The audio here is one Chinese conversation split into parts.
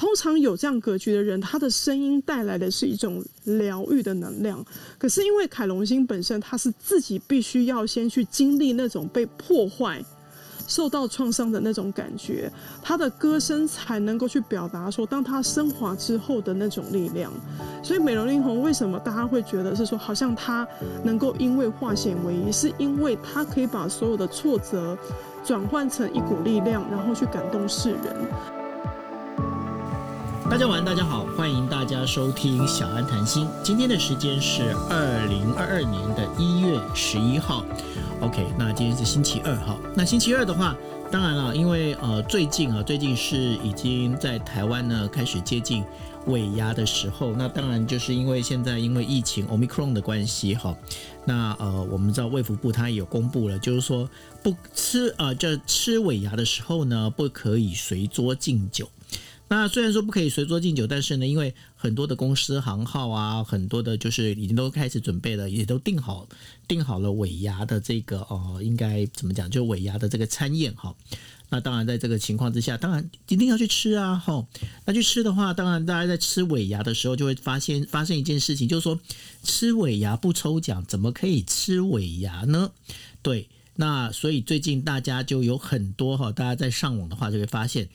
通常有这样格局的人，他的声音带来的是一种疗愈的能量。可是因为凯龙星本身，他是自己必须要先去经历那种被破坏。受到创伤的那种感觉，他的歌声才能够去表达说，当他升华之后的那种力量。所以美容灵红为什么大家会觉得是说，好像他能够因为化险为夷，是因为他可以把所有的挫折转换成一股力量，然后去感动世人。大家晚，大家好，欢迎大家收听小安谈心。今天的时间是二零二二年的一月十一号。OK，那今天是星期二哈。那星期二的话，当然了，因为呃最近啊，最近是已经在台湾呢开始接近尾牙的时候。那当然就是因为现在因为疫情 Omicron 的关系哈。那呃我们知道卫福部它也有公布了，就是说不吃啊，就吃尾牙的时候呢，不可以随桌敬酒。那虽然说不可以随桌敬酒，但是呢，因为很多的公司行号啊，很多的就是已经都开始准备了，也都定好定好了尾牙的这个哦，应该怎么讲？就尾牙的这个餐宴哈。那当然在这个情况之下，当然一定要去吃啊哈。那去吃的话，当然大家在吃尾牙的时候就会发现发生一件事情，就是说吃尾牙不抽奖，怎么可以吃尾牙呢？对，那所以最近大家就有很多哈，大家在上网的话就会发现。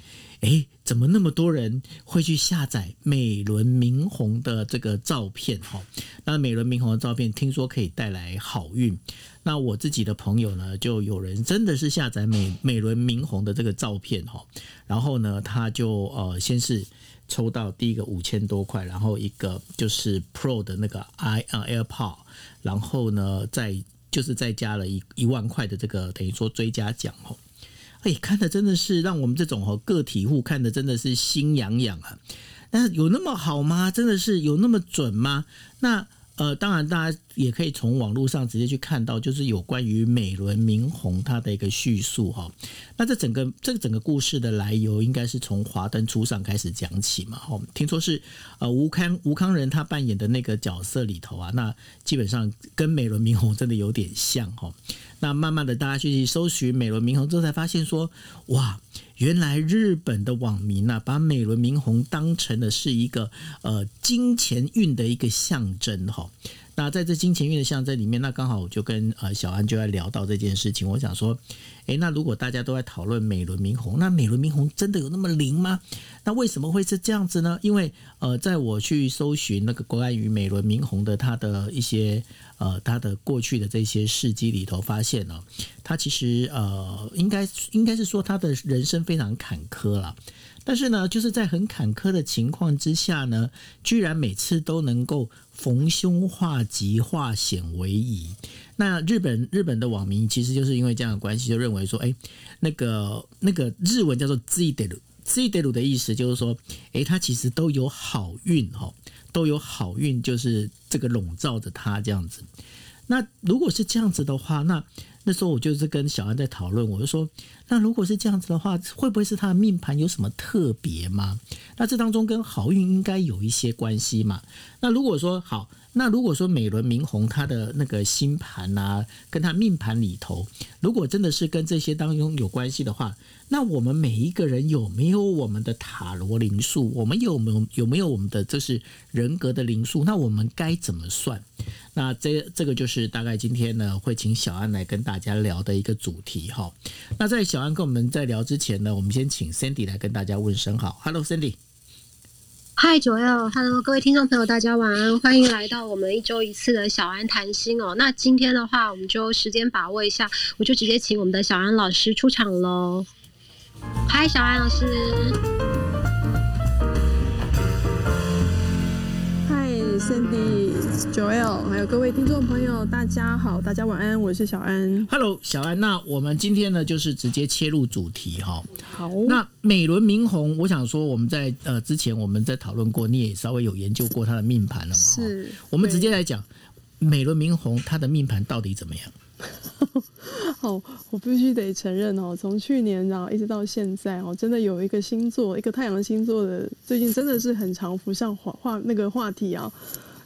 哎，怎么那么多人会去下载美轮明宏的这个照片？哈，那美轮明宏的照片听说可以带来好运。那我自己的朋友呢，就有人真的是下载美美轮明宏的这个照片，哈，然后呢，他就呃，先是抽到第一个五千多块，然后一个就是 Pro 的那个 i 啊 AirPod，然后呢，再就是再加了一一万块的这个等于说追加奖，哈。哎，看的真的是让我们这种哦个体户看的真的是心痒痒啊！那有那么好吗？真的是有那么准吗？那。呃，当然，大家也可以从网络上直接去看到，就是有关于美轮明宏他的一个叙述哈。那这整个这个整个故事的来由，应该是从华灯初上开始讲起嘛。哈，听说是呃吴康吴康仁他扮演的那个角色里头啊，那基本上跟美轮明宏真的有点像哈。那慢慢的，大家去搜寻美轮明宏之后，才发现说，哇。原来日本的网民呢，把美轮明宏当成的是一个呃金钱运的一个象征哈。那在这金钱运的象征里面，那刚好我就跟呃小安就在聊到这件事情。我想说，诶，那如果大家都在讨论美轮明宏，那美轮明宏真的有那么灵吗？那为什么会是这样子呢？因为呃，在我去搜寻那个关于美轮明宏的他的一些。呃，他的过去的这些事迹里头，发现呢，他其实呃，应该应该是说他的人生非常坎坷了。但是呢，就是在很坎坷的情况之下呢，居然每次都能够逢凶化吉、化险为夷。那日本日本的网民其实就是因为这样的关系，就认为说，哎，那个那个日文叫做 “z d e r z d e r 的意思就是说，哎，他其实都有好运哦。都有好运，就是这个笼罩着他这样子。那如果是这样子的话，那那时候我就是跟小安在讨论，我就说，那如果是这样子的话，会不会是他的命盘有什么特别吗？那这当中跟好运应该有一些关系嘛？那如果说好。那如果说美轮明宏他的那个星盘啊，跟他命盘里头，如果真的是跟这些当中有关系的话，那我们每一个人有没有我们的塔罗灵数？我们有没有有没有我们的就是人格的灵数？那我们该怎么算？那这这个就是大概今天呢会请小安来跟大家聊的一个主题哈。那在小安跟我们在聊之前呢，我们先请 Cindy 来跟大家问声好，Hello Cindy。嗨，九 L，Hello，各位听众朋友，大家晚安，欢迎来到我们一周一次的小安谈心哦。那今天的话，我们就时间把握一下，我就直接请我们的小安老师出场喽。嗨，小安老师。Cindy、Joel，还有各位听众朋友，大家好，大家晚安，我是小安。Hello，小安。那我们今天呢，就是直接切入主题哈。好。那美轮明宏，我想说，我们在呃之前我们在讨论过，你也稍微有研究过他的命盘了嘛？是。我们直接来讲，美轮明宏他的命盘到底怎么样？好，我必须得承认哦，从去年然后一直到现在哦，真的有一个星座，一个太阳星座的，最近真的是很常浮上话话那个话题啊，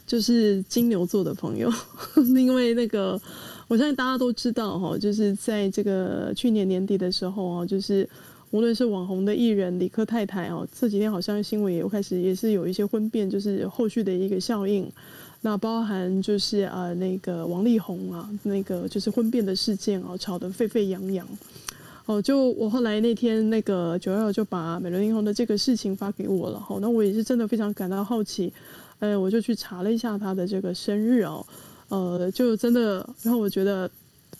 就是金牛座的朋友，因为那个我相信大家都知道哈，就是在这个去年年底的时候啊，就是无论是网红的艺人李克太太哦，这几天好像新闻也有开始也是有一些婚变，就是后续的一个效应。那包含就是呃那个王力宏啊，那个就是婚变的事件哦，吵得沸沸扬扬。哦，就我后来那天那个九二就把美伦英红的这个事情发给我了，好，那我也是真的非常感到好奇，呃，我就去查了一下他的这个生日哦，呃，就真的，让我觉得。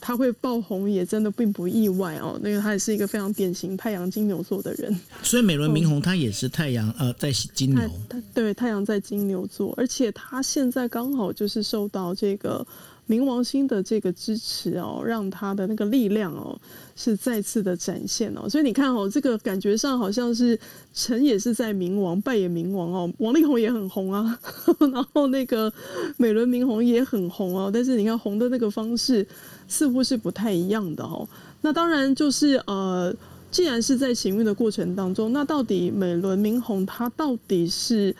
他会爆红也真的并不意外哦，那个他也是一个非常典型太阳金牛座的人。所以美轮明宏他也是太阳呃在金牛，对太阳在金牛座，而且他现在刚好就是受到这个。冥王星的这个支持哦，让他的那个力量哦是再次的展现哦，所以你看哦，这个感觉上好像是成也是在冥王，败也冥王哦，王力宏也很红啊，然后那个美轮明宏也很红哦，但是你看红的那个方式似乎是不太一样的哦。那当然就是呃，既然是在行运的过程当中，那到底美轮明宏他到底是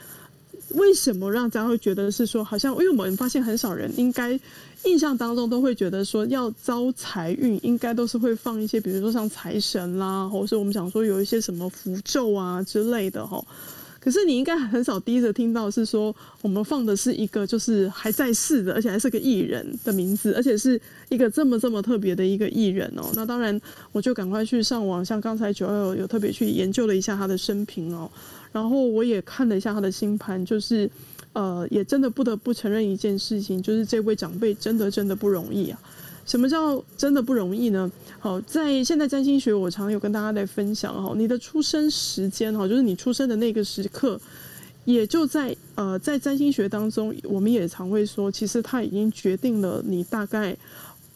为什么让大家会觉得是说，好像因为我们发现很少人应该。印象当中都会觉得说要招财运，应该都是会放一些，比如说像财神啦，或者是我们讲说有一些什么符咒啊之类的哈。可是你应该很少第一次听到是说我们放的是一个就是还在世的，而且还是个艺人的名字，而且是一个这么这么特别的一个艺人哦。那当然我就赶快去上网，像刚才九二有特别去研究了一下他的生平哦，然后我也看了一下他的星盘，就是。呃，也真的不得不承认一件事情，就是这位长辈真的真的不容易啊。什么叫真的不容易呢？好，在现在占星学，我常有跟大家来分享哈，你的出生时间哈，就是你出生的那个时刻，也就在呃，在占星学当中，我们也常会说，其实它已经决定了你大概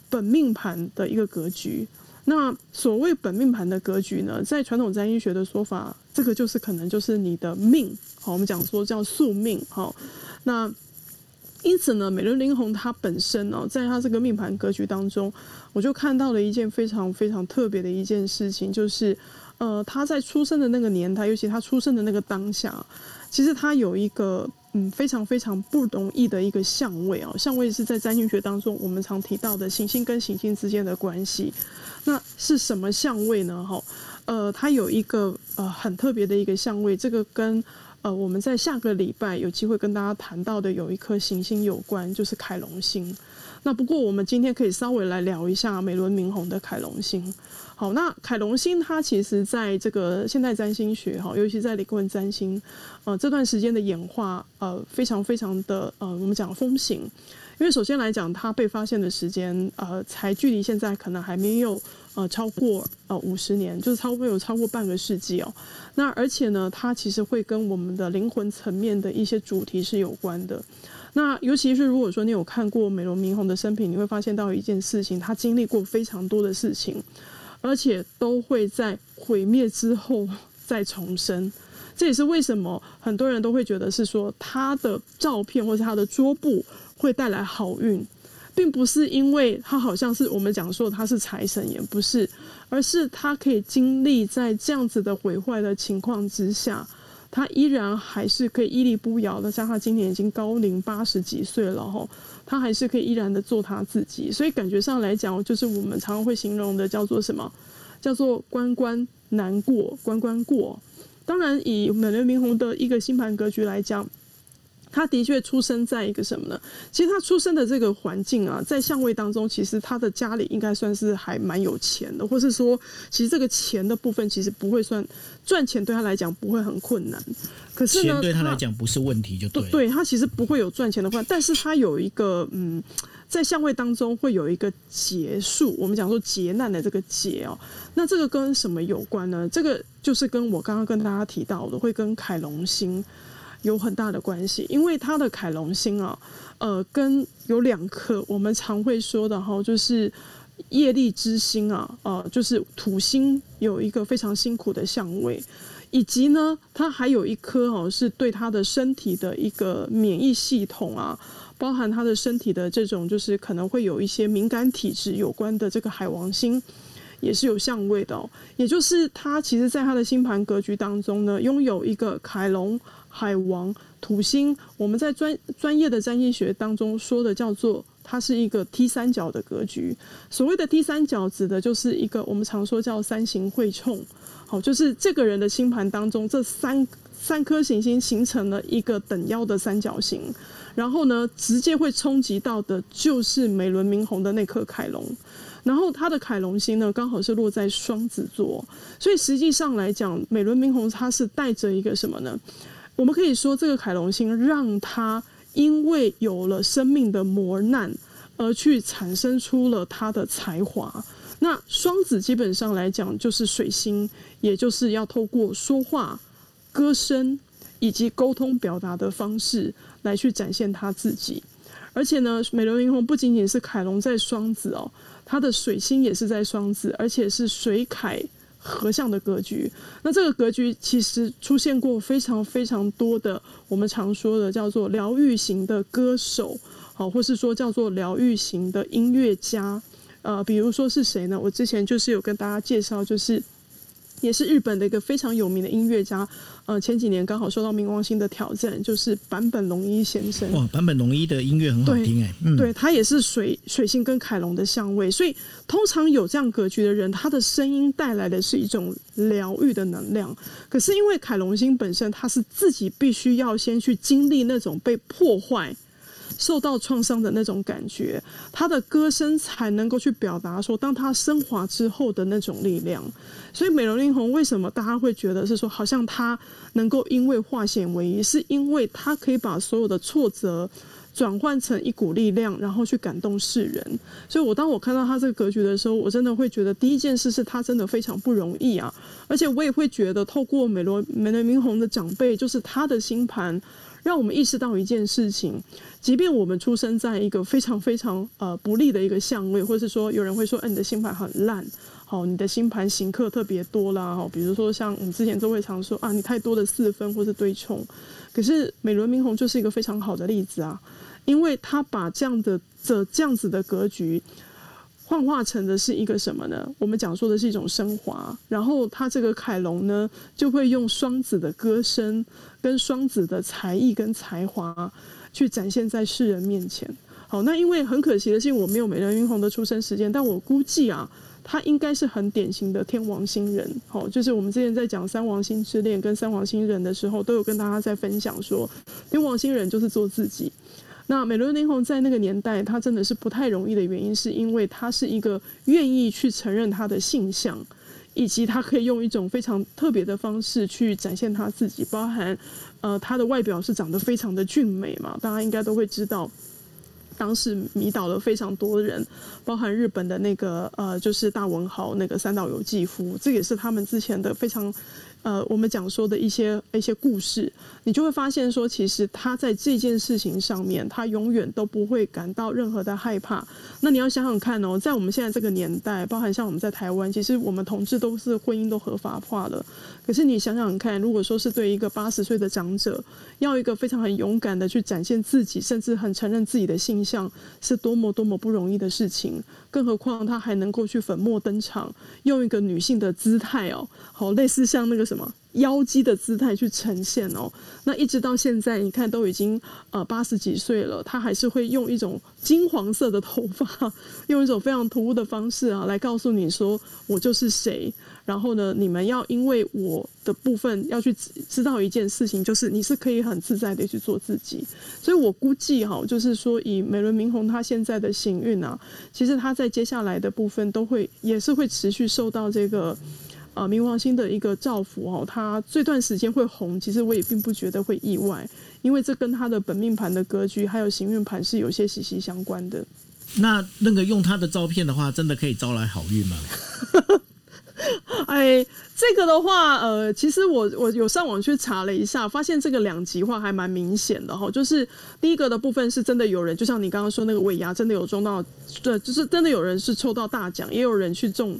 本命盘的一个格局。那所谓本命盘的格局呢，在传统占星学的说法，这个就是可能就是你的命。好，我们讲说叫宿命。好，那因此呢，美轮明宏他本身呢，在他这个命盘格局当中，我就看到了一件非常非常特别的一件事情，就是呃，他在出生的那个年代，尤其他出生的那个当下，其实他有一个嗯非常非常不容易的一个相位啊。相位是在占星学当中我们常提到的行星跟行星之间的关系。那是什么相位呢？哈，呃，它有一个呃很特别的一个相位，这个跟呃我们在下个礼拜有机会跟大家谈到的有一颗行星有关，就是凯龙星。那不过我们今天可以稍微来聊一下美轮明宏的凯龙星。好，那凯龙星它其实在这个现代占星学哈，尤其在李克文占星呃这段时间的演化呃非常非常的呃我们讲风行。因为首先来讲，它被发现的时间，呃，才距离现在可能还没有呃超过呃五十年，就是超过有超过半个世纪哦。那而且呢，它其实会跟我们的灵魂层面的一些主题是有关的。那尤其是如果说你有看过美容明红的生平，你会发现到一件事情，他经历过非常多的事情，而且都会在毁灭之后再重生。这也是为什么很多人都会觉得是说他的照片或者他的桌布。会带来好运，并不是因为他好像是我们讲说他是财神，也不是，而是他可以经历在这样子的毁坏的情况之下，他依然还是可以屹立不摇的。像他今年已经高龄八十几岁了哈，他还是可以依然的做他自己。所以感觉上来讲，就是我们常常会形容的叫做什么？叫做关关难过关关过。当然，以美轮明宏的一个星盘格局来讲。他的确出生在一个什么呢？其实他出生的这个环境啊，在相位当中，其实他的家里应该算是还蛮有钱的，或是说，其实这个钱的部分其实不会算赚钱对他来讲不会很困难。可是呢，对他来讲不是问题，就对。对他其实不会有赚钱的话，但是他有一个嗯，在相位当中会有一个劫数，我们讲说劫难的这个劫哦，那这个跟什么有关呢？这个就是跟我刚刚跟大家提到的，会跟凯龙星。有很大的关系，因为它的凯龙星啊，呃，跟有两颗我们常会说的哈，就是业力之星啊，呃，就是土星有一个非常辛苦的相位，以及呢，它还有一颗哦，是对他的身体的一个免疫系统啊，包含他的身体的这种就是可能会有一些敏感体质有关的这个海王星，也是有相位的哦，也就是他其实在他的星盘格局当中呢，拥有一个凯龙。海王土星，我们在专专业的占星学当中说的叫做它是一个 T 三角的格局。所谓的 T 三角，指的就是一个我们常说叫三形会冲。好，就是这个人的星盘当中，这三三颗行星形成了一个等腰的三角形，然后呢，直接会冲击到的就是美轮明宏的那颗凯龙。然后他的凯龙星呢，刚好是落在双子座，所以实际上来讲，美轮明宏他是带着一个什么呢？我们可以说，这个凯龙星让他因为有了生命的磨难，而去产生出了他的才华。那双子基本上来讲就是水星，也就是要透过说话、歌声以及沟通表达的方式来去展现他自己。而且呢，美轮明宏不仅仅是凯龙在双子哦，他的水星也是在双子，而且是水凯合相的格局。那这个格局其实出现过非常非常多的我们常说的叫做疗愈型的歌手，好，或是说叫做疗愈型的音乐家。呃，比如说是谁呢？我之前就是有跟大家介绍，就是也是日本的一个非常有名的音乐家。呃，前几年刚好受到冥王星的挑战，就是坂本龙一先生。哇，坂本龙一的音乐很好听哎，对他也是水水星跟凯龙的相位，所以通常有这样格局的人，他的声音带来的是一种疗愈的能量。可是因为凯龙星本身，他是自己必须要先去经历那种被破坏。受到创伤的那种感觉，他的歌声才能够去表达说，当他升华之后的那种力量。所以美容灵红为什么大家会觉得是说，好像他能够因为化险为夷，是因为他可以把所有的挫折转换成一股力量，然后去感动世人。所以我当我看到他这个格局的时候，我真的会觉得第一件事是他真的非常不容易啊！而且我也会觉得，透过美罗美罗明红的长辈，就是他的星盘。让我们意识到一件事情，即便我们出生在一个非常非常呃不利的一个相位，或是说有人会说，哎，你的星盘很烂，好，你的星盘行克特别多啦，哈，比如说像我们之前都会常说啊，你太多的四分或是对冲，可是美轮明宏就是一个非常好的例子啊，因为他把这样的这这样子的格局。幻化成的是一个什么呢？我们讲说的是一种升华，然后他这个凯龙呢，就会用双子的歌声跟双子的才艺跟才华去展现在世人面前。好，那因为很可惜的是，我没有美人云红的出生时间，但我估计啊，他应该是很典型的天王星人。好，就是我们之前在讲三王星之恋跟三王星人的时候，都有跟大家在分享说，天王星人就是做自己。那美轮明宏在那个年代，他真的是不太容易的原因，是因为他是一个愿意去承认他的性向，以及他可以用一种非常特别的方式去展现他自己，包含呃他的外表是长得非常的俊美嘛，大家应该都会知道，当时迷倒了非常多人，包含日本的那个呃就是大文豪那个三岛由纪夫，这也是他们之前的非常。呃，我们讲说的一些一些故事，你就会发现说，其实他在这件事情上面，他永远都不会感到任何的害怕。那你要想想看哦，在我们现在这个年代，包含像我们在台湾，其实我们同志都是婚姻都合法化了。可是你想想看，如果说是对一个八十岁的长者，要一个非常很勇敢的去展现自己，甚至很承认自己的性向，是多么多么不容易的事情。更何况他还能够去粉墨登场，用一个女性的姿态哦，好类似像那个什么妖姬的姿态去呈现哦。那一直到现在，你看都已经呃八十几岁了，他还是会用一种金黄色的头发，用一种非常突兀的方式啊，来告诉你说我就是谁。然后呢，你们要因为我的部分要去知道一件事情，就是你是可以很自在的去做自己。所以我估计哈，就是说以美轮明宏他现在的行运啊，其实他在接下来的部分都会也是会持续受到这个呃冥王星的一个造福哦。它这段时间会红，其实我也并不觉得会意外，因为这跟他的本命盘的格局还有行运盘是有些息息相关的。那那个用他的照片的话，真的可以招来好运吗？哎，这个的话，呃，其实我我有上网去查了一下，发现这个两极化还蛮明显的哈。就是第一个的部分是真的有人，就像你刚刚说那个尾牙，真的有中到，对，就是真的有人是抽到大奖，也有人去中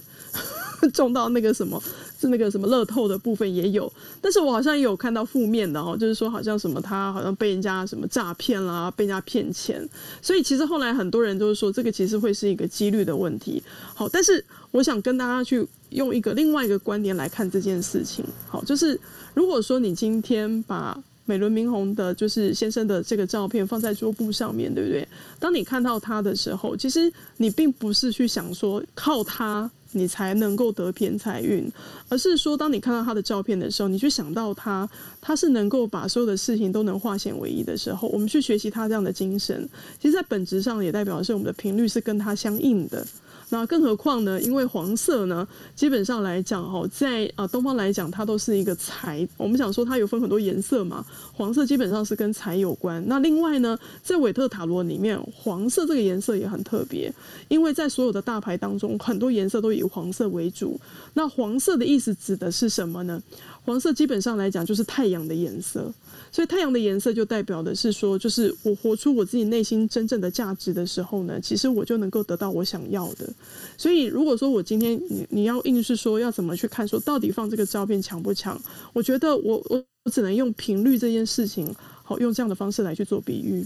中到那个什么，是那个什么乐透的部分也有。但是我好像也有看到负面的哦，就是说好像什么他好像被人家什么诈骗啦，被人家骗钱。所以其实后来很多人都是说，这个其实会是一个几率的问题。好，但是我想跟大家去。用一个另外一个观点来看这件事情，好，就是如果说你今天把美轮明宏的，就是先生的这个照片放在桌布上面，对不对？当你看到他的时候，其实你并不是去想说靠他你才能够得偏财运，而是说当你看到他的照片的时候，你去想到他，他是能够把所有的事情都能化险为夷的时候，我们去学习他这样的精神，其实，在本质上也代表的是我们的频率是跟他相应的。那更何况呢？因为黄色呢，基本上来讲，哈，在啊东方来讲，它都是一个财。我们想说，它有分很多颜色嘛，黄色基本上是跟财有关。那另外呢，在韦特塔罗里面，黄色这个颜色也很特别，因为在所有的大牌当中，很多颜色都以黄色为主。那黄色的意思指的是什么呢？黄色基本上来讲就是太阳的颜色。所以太阳的颜色就代表的是说，就是我活出我自己内心真正的价值的时候呢，其实我就能够得到我想要的。所以如果说我今天你你要硬是说要怎么去看，说到底放这个照片强不强？我觉得我我我只能用频率这件事情，好用这样的方式来去做比喻。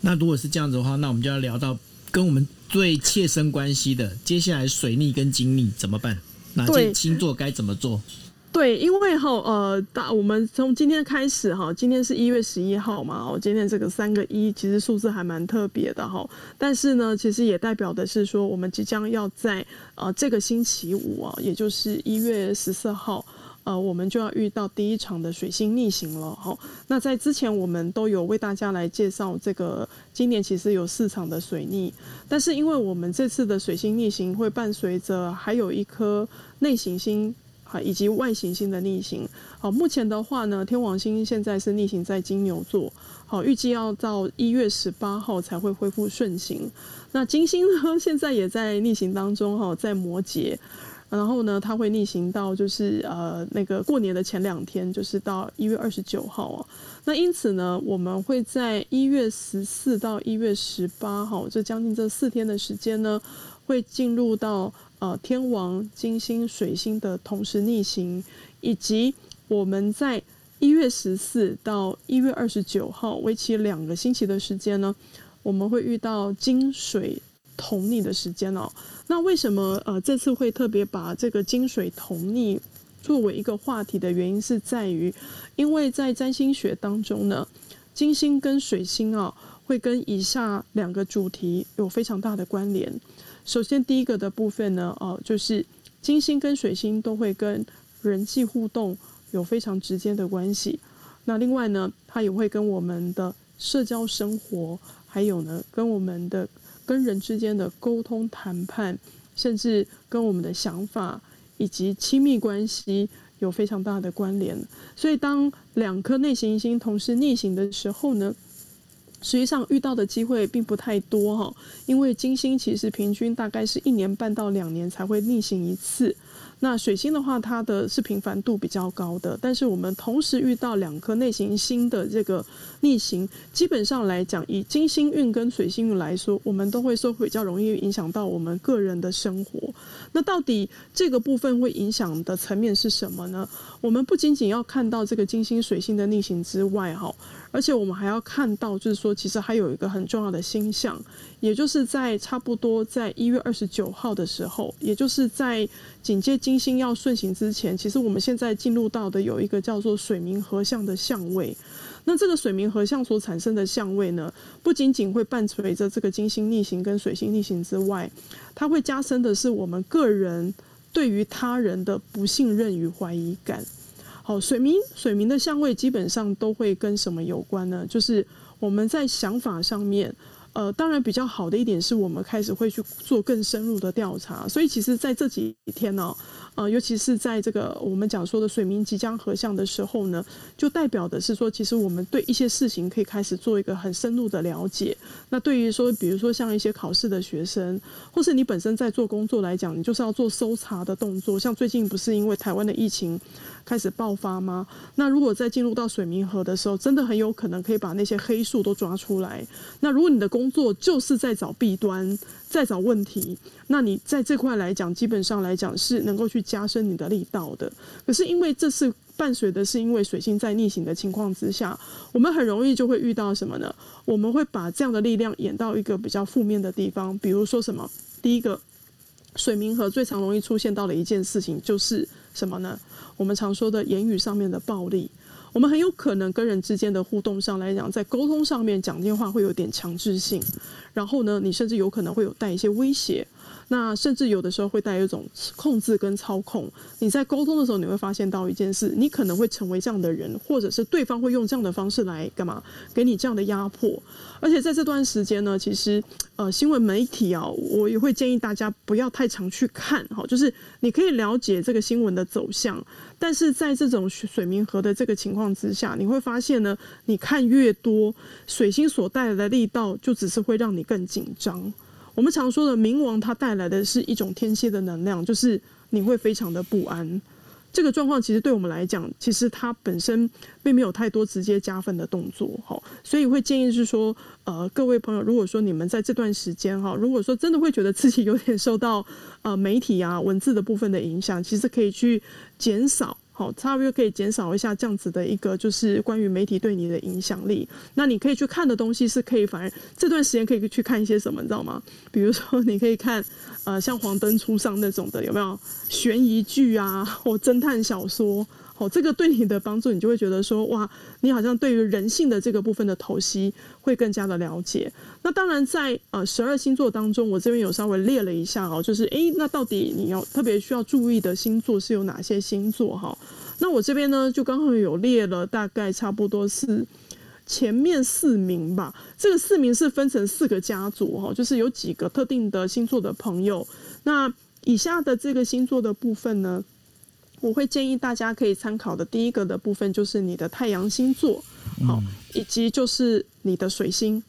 那如果是这样子的话，那我们就要聊到跟我们最切身关系的，接下来水逆跟金逆怎么办？哪些星座该怎么做？对，因为哈呃，大我们从今天开始哈，今天是一月十一号嘛，哦，今天这个三个一其实数字还蛮特别的哈，但是呢，其实也代表的是说，我们即将要在呃这个星期五啊，也就是一月十四号，呃，我们就要遇到第一场的水星逆行了哈。那在之前我们都有为大家来介绍这个今年其实有四场的水逆，但是因为我们这次的水星逆行会伴随着还有一颗内行星。以及外行星的逆行，好，目前的话呢，天王星现在是逆行在金牛座，好，预计要到一月十八号才会恢复顺行。那金星呢，现在也在逆行当中，哈，在摩羯，然后呢，它会逆行到就是呃那个过年的前两天，就是到一月二十九号啊。那因此呢，我们会在一月十四到一月十八号这将近这四天的时间呢，会进入到。呃，天王、金星、水星的同时逆行，以及我们在一月十四到一月二十九号为期两个星期的时间呢，我们会遇到金水同逆的时间哦。那为什么呃这次会特别把这个金水同逆作为一个话题的原因，是在于，因为在占星学当中呢，金星跟水星啊，会跟以下两个主题有非常大的关联。首先，第一个的部分呢，哦，就是金星跟水星都会跟人际互动有非常直接的关系。那另外呢，它也会跟我们的社交生活，还有呢，跟我们的跟人之间的沟通谈判，甚至跟我们的想法以及亲密关系有非常大的关联。所以，当两颗内行星同时逆行的时候呢？实际上遇到的机会并不太多哈，因为金星其实平均大概是一年半到两年才会逆行一次。那水星的话，它的是频繁度比较高的，但是我们同时遇到两颗内行星的这个逆行，基本上来讲，以金星运跟水星运来说，我们都会说比较容易影响到我们个人的生活。那到底这个部分会影响的层面是什么呢？我们不仅仅要看到这个金星水星的逆行之外，哈，而且我们还要看到，就是说，其实还有一个很重要的星象，也就是在差不多在一月二十九号的时候，也就是在紧接金星要顺行之前，其实我们现在进入到的有一个叫做水明合相的相位。那这个水明合相所产生的相位呢，不仅仅会伴随着这个金星逆行跟水星逆行之外，它会加深的是我们个人。对于他人的不信任与怀疑感，好，水明水明的相位基本上都会跟什么有关呢？就是我们在想法上面。呃，当然比较好的一点是我们开始会去做更深入的调查，所以其实在这几天呢，呃，尤其是在这个我们讲说的水明即将合相的时候呢，就代表的是说，其实我们对一些事情可以开始做一个很深入的了解。那对于说，比如说像一些考试的学生，或是你本身在做工作来讲，你就是要做搜查的动作。像最近不是因为台湾的疫情。开始爆发吗？那如果在进入到水明河的时候，真的很有可能可以把那些黑数都抓出来。那如果你的工作就是在找弊端，在找问题，那你在这块来讲，基本上来讲是能够去加深你的力道的。可是因为这次伴随的是因为水星在逆行的情况之下，我们很容易就会遇到什么呢？我们会把这样的力量演到一个比较负面的地方，比如说什么？第一个，水明河最常容易出现到的一件事情就是什么呢？我们常说的言语上面的暴力，我们很有可能跟人之间的互动上来讲，在沟通上面讲电话会有点强制性，然后呢，你甚至有可能会有带一些威胁。那甚至有的时候会带有一种控制跟操控。你在沟通的时候，你会发现到一件事，你可能会成为这样的人，或者是对方会用这样的方式来干嘛，给你这样的压迫。而且在这段时间呢，其实呃，新闻媒体啊，我也会建议大家不要太常去看哈，就是你可以了解这个新闻的走向，但是在这种水明河的这个情况之下，你会发现呢，你看越多，水星所带来的力道，就只是会让你更紧张。我们常说的冥王，它带来的是一种天蝎的能量，就是你会非常的不安。这个状况其实对我们来讲，其实它本身并没有太多直接加分的动作，哈。所以会建议是说，呃，各位朋友，如果说你们在这段时间哈，如果说真的会觉得自己有点受到呃媒体啊文字的部分的影响，其实可以去减少。好，差不多可以减少一下这样子的一个，就是关于媒体对你的影响力。那你可以去看的东西是可以，反而这段时间可以去看一些什么，你知道吗？比如说，你可以看呃，像《黄灯初上》那种的，有没有悬疑剧啊，或侦探小说？哦，这个对你的帮助，你就会觉得说，哇，你好像对于人性的这个部分的剖析会更加的了解。那当然，在呃十二星座当中，我这边有稍微列了一下哦，就是诶，那到底你要特别需要注意的星座是有哪些星座哈？那我这边呢，就刚好有列了，大概差不多是前面四名吧。这个四名是分成四个家族哈，就是有几个特定的星座的朋友。那以下的这个星座的部分呢？我会建议大家可以参考的第一个的部分就是你的太阳星座，好，以及就是你的水星，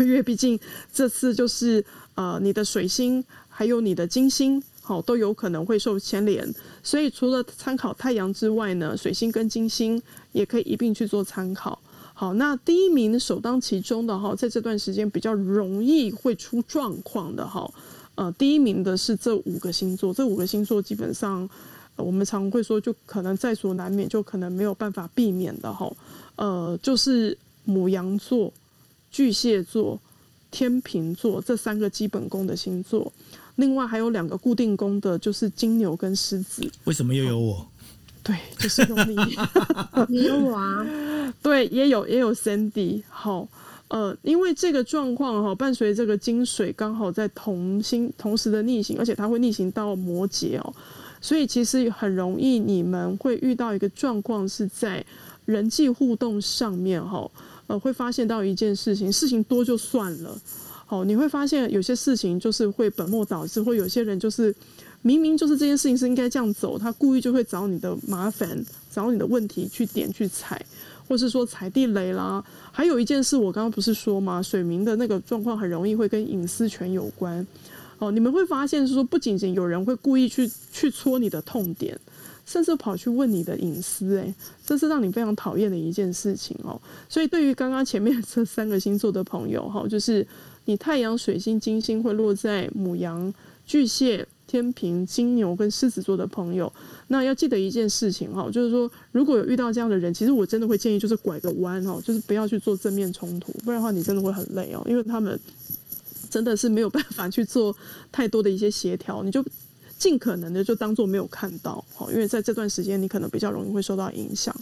因为毕竟这次就是呃你的水星还有你的金星，好都有可能会受牵连，所以除了参考太阳之外呢，水星跟金星也可以一并去做参考。好，那第一名首当其冲的哈，在这段时间比较容易会出状况的哈，呃，第一名的是这五个星座，这五个星座基本上。我们常会说，就可能在所难免，就可能没有办法避免的哈。呃，就是母羊座、巨蟹座、天秤座这三个基本宫的星座，另外还有两个固定宫的，就是金牛跟狮子。为什么又有我？对，就是用你 你有我啊？对，也有也有 Cindy。好，呃，因为这个状况哈，伴随这个金水刚好在同星同时的逆行，而且它会逆行到摩羯哦。所以其实很容易，你们会遇到一个状况，是在人际互动上面，哈，呃，会发现到一件事情，事情多就算了，好，你会发现有些事情就是会本末倒置，或有些人就是明明就是这件事情是应该这样走，他故意就会找你的麻烦，找你的问题去点去踩，或是说踩地雷啦。还有一件事，我刚刚不是说吗？水明的那个状况很容易会跟隐私权有关。哦，你们会发现是说，不仅仅有人会故意去去戳你的痛点，甚至跑去问你的隐私，诶，这是让你非常讨厌的一件事情哦。所以，对于刚刚前面这三个星座的朋友，哈，就是你太阳、水星、金星会落在母羊、巨蟹、天平、金牛跟狮子座的朋友，那要记得一件事情哈，就是说，如果有遇到这样的人，其实我真的会建议就是拐个弯哦，就是不要去做正面冲突，不然的话你真的会很累哦，因为他们。真的是没有办法去做太多的一些协调，你就尽可能的就当做没有看到，好，因为在这段时间你可能比较容易会受到影响。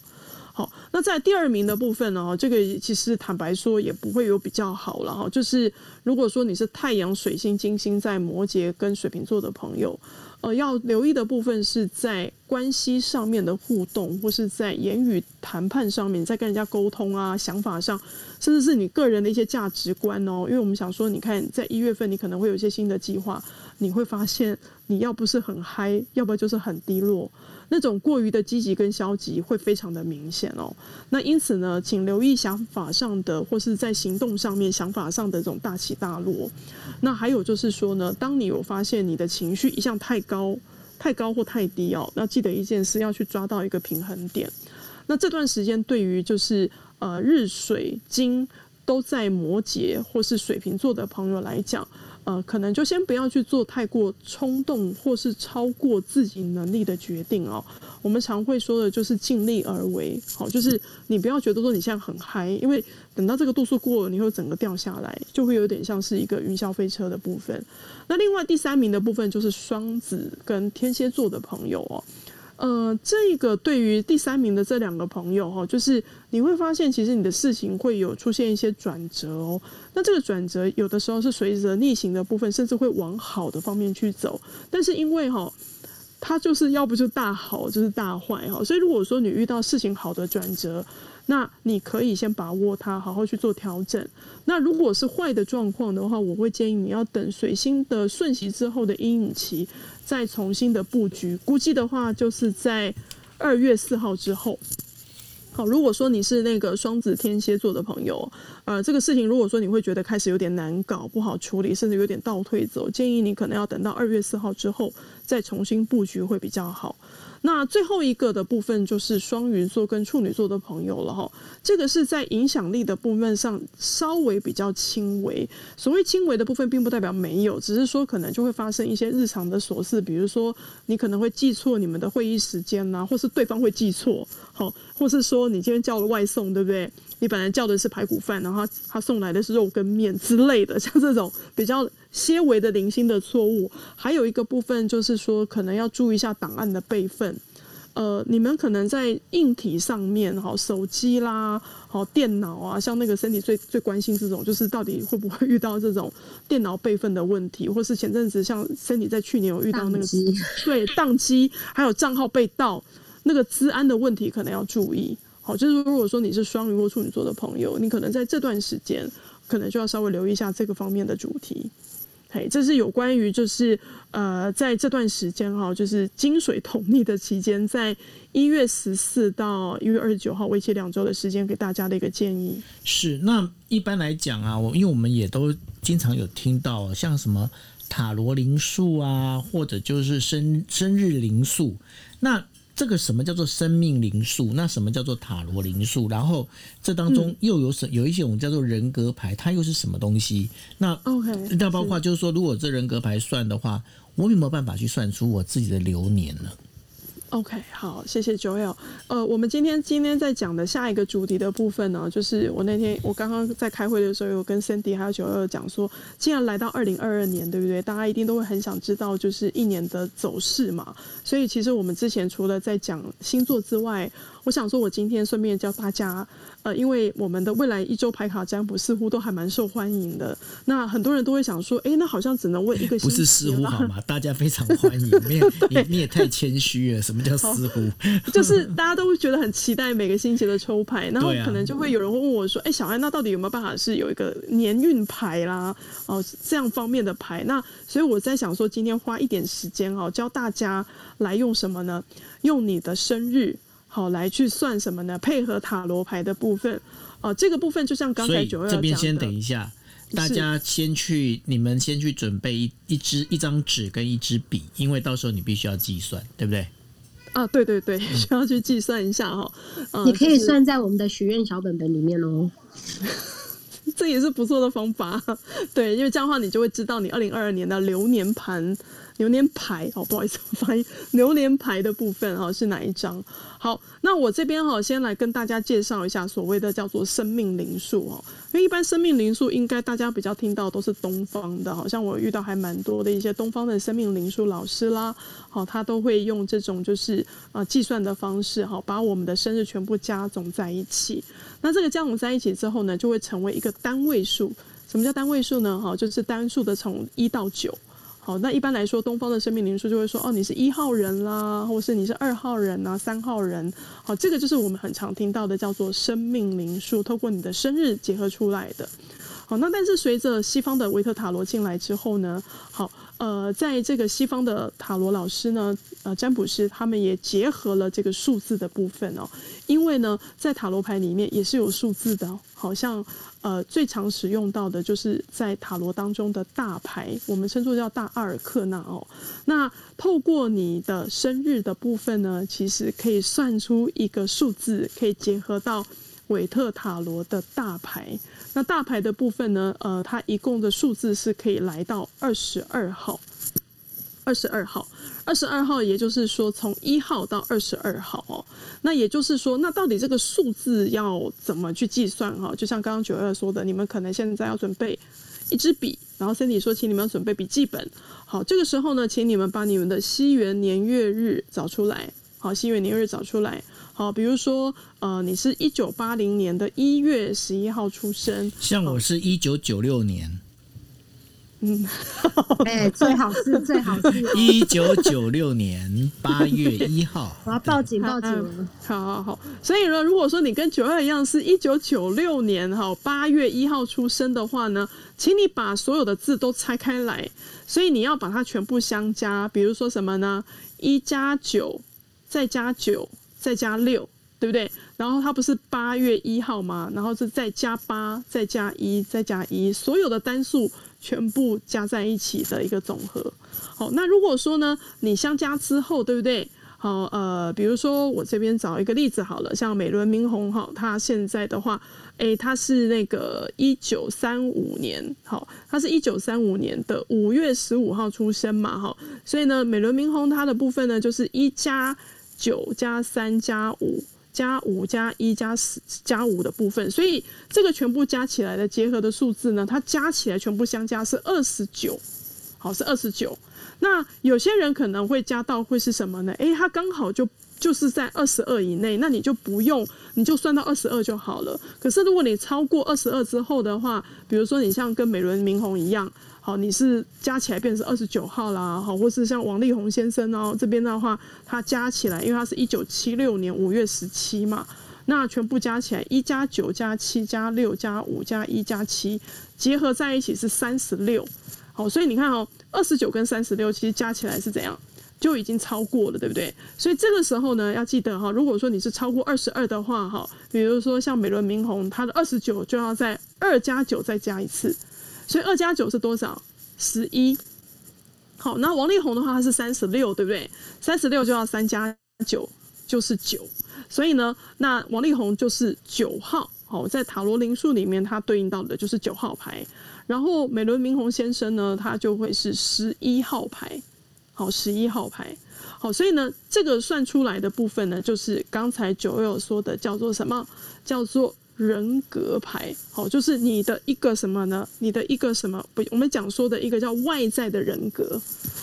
好，那在第二名的部分呢，这个其实坦白说也不会有比较好了哈，就是如果说你是太阳、水星、金星在摩羯跟水瓶座的朋友。呃，要留意的部分是在关系上面的互动，或是在言语谈判上面，在跟人家沟通啊，想法上，甚至是你个人的一些价值观哦。因为我们想说，你看在一月份，你可能会有一些新的计划，你会发现你要不是很嗨，要不就是很低落。那种过于的积极跟消极会非常的明显哦。那因此呢，请留意想法上的或是在行动上面想法上的这种大起大落。那还有就是说呢，当你有发现你的情绪一向太高、太高或太低哦，那记得一件事，要去抓到一个平衡点。那这段时间对于就是呃日水金都在摩羯或是水瓶座的朋友来讲。呃，可能就先不要去做太过冲动或是超过自己能力的决定哦。我们常会说的就是尽力而为，好，就是你不要觉得说你现在很嗨，因为等到这个度数过了，你会整个掉下来，就会有点像是一个云霄飞车的部分。那另外第三名的部分就是双子跟天蝎座的朋友哦。呃，这个对于第三名的这两个朋友哈，就是你会发现，其实你的事情会有出现一些转折哦。那这个转折有的时候是随着逆行的部分，甚至会往好的方面去走。但是因为哈，它就是要不就大好，就是大坏哈。所以如果说你遇到事情好的转折，那你可以先把握它，好好去做调整。那如果是坏的状况的话，我会建议你要等水星的顺袭之后的阴影期。再重新的布局，估计的话就是在二月四号之后。好，如果说你是那个双子天蝎座的朋友，呃，这个事情如果说你会觉得开始有点难搞，不好处理，甚至有点倒退走，建议你可能要等到二月四号之后再重新布局会比较好。那最后一个的部分就是双鱼座跟处女座的朋友了哈，这个是在影响力的部分上稍微比较轻微。所谓轻微的部分，并不代表没有，只是说可能就会发生一些日常的琐事，比如说你可能会记错你们的会议时间呐，或是对方会记错，好，或是说你今天叫了外送，对不对？你本来叫的是排骨饭，然后他送来的是肉跟面之类的，像这种比较些微的零星的错误。还有一个部分就是说，可能要注意一下档案的备份。呃，你们可能在硬体上面，哈，手机啦，好电脑啊，像那个身体最最关心这种，就是到底会不会遇到这种电脑备份的问题，或是前阵子像身体在去年有遇到那个对宕机，还有账号被盗，那个治安的问题可能要注意。好，就是如果说你是双鱼或处女座的朋友，你可能在这段时间，可能就要稍微留意一下这个方面的主题。嘿，这是有关于就是呃，在这段时间哈，就是金水同逆的期间，在一月十四到一月二十九号，为期两周的时间，给大家的一个建议。是，那一般来讲啊，我因为我们也都经常有听到像什么塔罗灵数啊，或者就是生生日灵数，那。这个什么叫做生命灵数？那什么叫做塔罗灵数？然后这当中又有什有一些我们叫做人格牌，它又是什么东西？那 OK，那包括就是说，如果这人格牌算的话，我有没有办法去算出我自己的流年呢？OK，好，谢谢 Joel。呃，我们今天今天在讲的下一个主题的部分呢，就是我那天我刚刚在开会的时候，有跟 Cindy 还有 Joel 讲说，既然来到二零二二年，对不对？大家一定都会很想知道，就是一年的走势嘛。所以其实我们之前除了在讲星座之外，我想说，我今天顺便教大家。呃，因为我们的未来一周牌卡占卜似乎都还蛮受欢迎的，那很多人都会想说，哎，那好像只能问一个不是似乎好吗？大家非常欢迎，你你你也太谦虚了。什么叫似乎？就是大家都会觉得很期待每个星期的抽牌，然后可能就会有人会问我说，哎，小安，那到底有没有办法是有一个年运牌啦？哦，这样方面的牌？那所以我在想说，今天花一点时间哦，教大家来用什么呢？用你的生日。好，来去算什么呢？配合塔罗牌的部分，哦，这个部分就像刚才九二这边先等一下，大家先去，你们先去准备一一支一张纸跟一支笔，因为到时候你必须要计算，对不对？啊，对对对，需要去计算一下哈。你可以算在我们的许愿小本本里面哦，这也是不错的方法。对，因为这样的话，你就会知道你二零二二年的流年盘。流年牌哦，不好意思，发音流年牌的部分哈是哪一张？好，那我这边哈先来跟大家介绍一下所谓的叫做生命灵数哦，因为一般生命灵数应该大家比较听到都是东方的，好像我遇到还蛮多的一些东方的生命灵数老师啦，好，他都会用这种就是呃计算的方式哈，把我们的生日全部加总在一起，那这个加总在一起之后呢，就会成为一个单位数。什么叫单位数呢？哈，就是单数的从一到九。好，那一般来说，东方的生命灵数就会说，哦，你是一号人啦，或是你是二号人啊，三号人。好，这个就是我们很常听到的，叫做生命灵数，透过你的生日结合出来的。好，那但是随着西方的维特塔罗进来之后呢，好，呃，在这个西方的塔罗老师呢，呃，占卜师他们也结合了这个数字的部分哦，因为呢，在塔罗牌里面也是有数字的，好像。呃，最常使用到的就是在塔罗当中的大牌，我们称作叫大阿尔克纳哦。那透过你的生日的部分呢，其实可以算出一个数字，可以结合到韦特塔罗的大牌。那大牌的部分呢，呃，它一共的数字是可以来到二十二号。二十二号，二十二号，也就是说从一号到二十二号哦。那也就是说，那到底这个数字要怎么去计算哈？就像刚刚九二说的，你们可能现在要准备一支笔，然后 Cindy 说，请你们要准备笔记本。好，这个时候呢，请你们把你们的西元年月日找出来。好，西元年月日找出来。好，比如说，呃，你是一九八零年的一月十一号出生，像我是一九九六年，嗯，哎，最好是最好是一九九六年八月一号，我要报警报警嗯。好好好，所以呢，如果说你跟九二一样是一九九六年哈八月一号出生的话呢，请你把所有的字都拆开来，所以你要把它全部相加，比如说什么呢？一加九，再加九，再加六，对不对？然后它不是八月一号吗？然后是再加八，再加一，再加一，所有的单数全部加在一起的一个总和。好，那如果说呢，你相加之后，对不对？好，呃，比如说我这边找一个例子好了，像美伦明宏哈，他现在的话，诶，他是那个一九三五年，好，他是一九三五年的五月十五号出生嘛，哈，所以呢，美伦明宏他的部分呢，就是一加九加三加五加五加一加十加五的部分，所以这个全部加起来的结合的数字呢，它加起来全部相加是二十九，好，是二十九。那有些人可能会加到会是什么呢？诶，它刚好就就是在二十二以内，那你就不用，你就算到二十二就好了。可是如果你超过二十二之后的话，比如说你像跟美伦明宏一样，好，你是加起来变成二十九号啦，好，或是像王力宏先生哦这边的话，他加起来，因为他是一九七六年五月十七嘛，那全部加起来一加九加七加六加五加一加七，结合在一起是三十六。好，所以你看哦，二十九跟三十六其实加起来是怎样，就已经超过了，对不对？所以这个时候呢，要记得哈，如果说你是超过二十二的话，哈，比如说像美轮明宏，他的二十九就要在二加九再加一次，所以二加九是多少？十一。好，那王力宏的话，他是三十六，对不对？三十六就要三加九就是九，所以呢，那王力宏就是九号。好，在塔罗灵数里面，它对应到的就是九号牌。然后美轮明宏先生呢，他就会是十一号牌。好，十一号牌。好，所以呢，这个算出来的部分呢，就是刚才九友说的，叫做什么？叫做人格牌。好，就是你的一个什么呢？你的一个什么？不，我们讲说的一个叫外在的人格。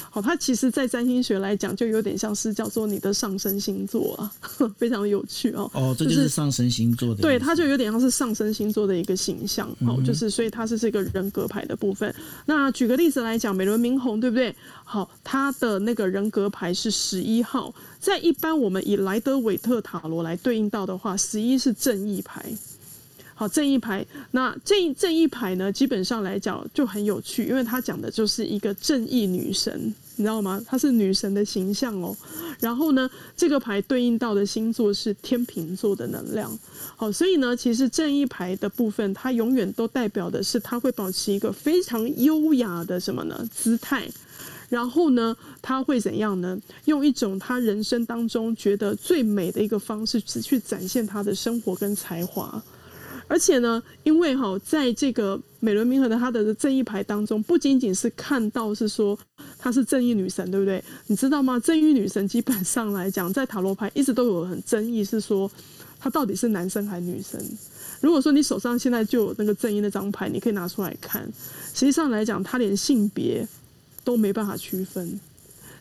好，它其实，在占星学来讲，就有点像是叫做你的上升星座啊，非常有趣哦。哦，这就是上升星座的对，它就有点像是上升星座的一个形象，好、就是所以它是这个人格牌的部分。那举个例子来讲，美轮明宏对不对？好，他的那个人格牌是十一号，在一般我们以莱德韦特塔罗来对应到的话，十一是正义牌。好，正义牌，那正正义牌呢，基本上来讲就很有趣，因为它讲的就是一个正义女神，你知道吗？她是女神的形象哦。然后呢，这个牌对应到的星座是天秤座的能量。好，所以呢，其实正义牌的部分，它永远都代表的是它会保持一个非常优雅的什么呢姿态。然后呢，他会怎样呢？用一种他人生当中觉得最美的一个方式，去展现他的生活跟才华。而且呢，因为哈，在这个美轮明和的他的正义牌当中，不仅仅是看到是说她是正义女神，对不对？你知道吗？正义女神基本上来讲，在塔罗牌一直都有很争议，是说她到底是男生还是女生。如果说你手上现在就有那个正义那张牌，你可以拿出来看。实际上来讲，她连性别都没办法区分。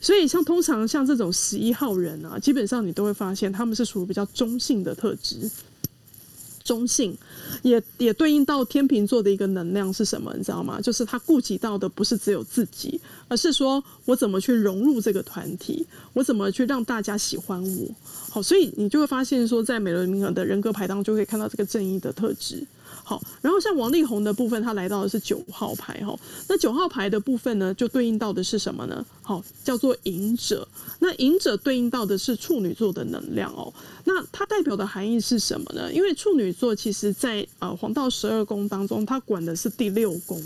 所以，像通常像这种十一号人啊，基本上你都会发现他们是属于比较中性的特质。中性，也也对应到天秤座的一个能量是什么？你知道吗？就是他顾及到的不是只有自己，而是说我怎么去融入这个团体，我怎么去让大家喜欢我。好，所以你就会发现说，在美轮明宏的人格牌当中，就可以看到这个正义的特质。好，然后像王力宏的部分，他来到的是九号牌哈。那九号牌的部分呢，就对应到的是什么呢？好，叫做隐者。那隐者对应到的是处女座的能量哦。那它代表的含义是什么呢？因为处女座其实在呃黄道十二宫当中，它管的是第六宫，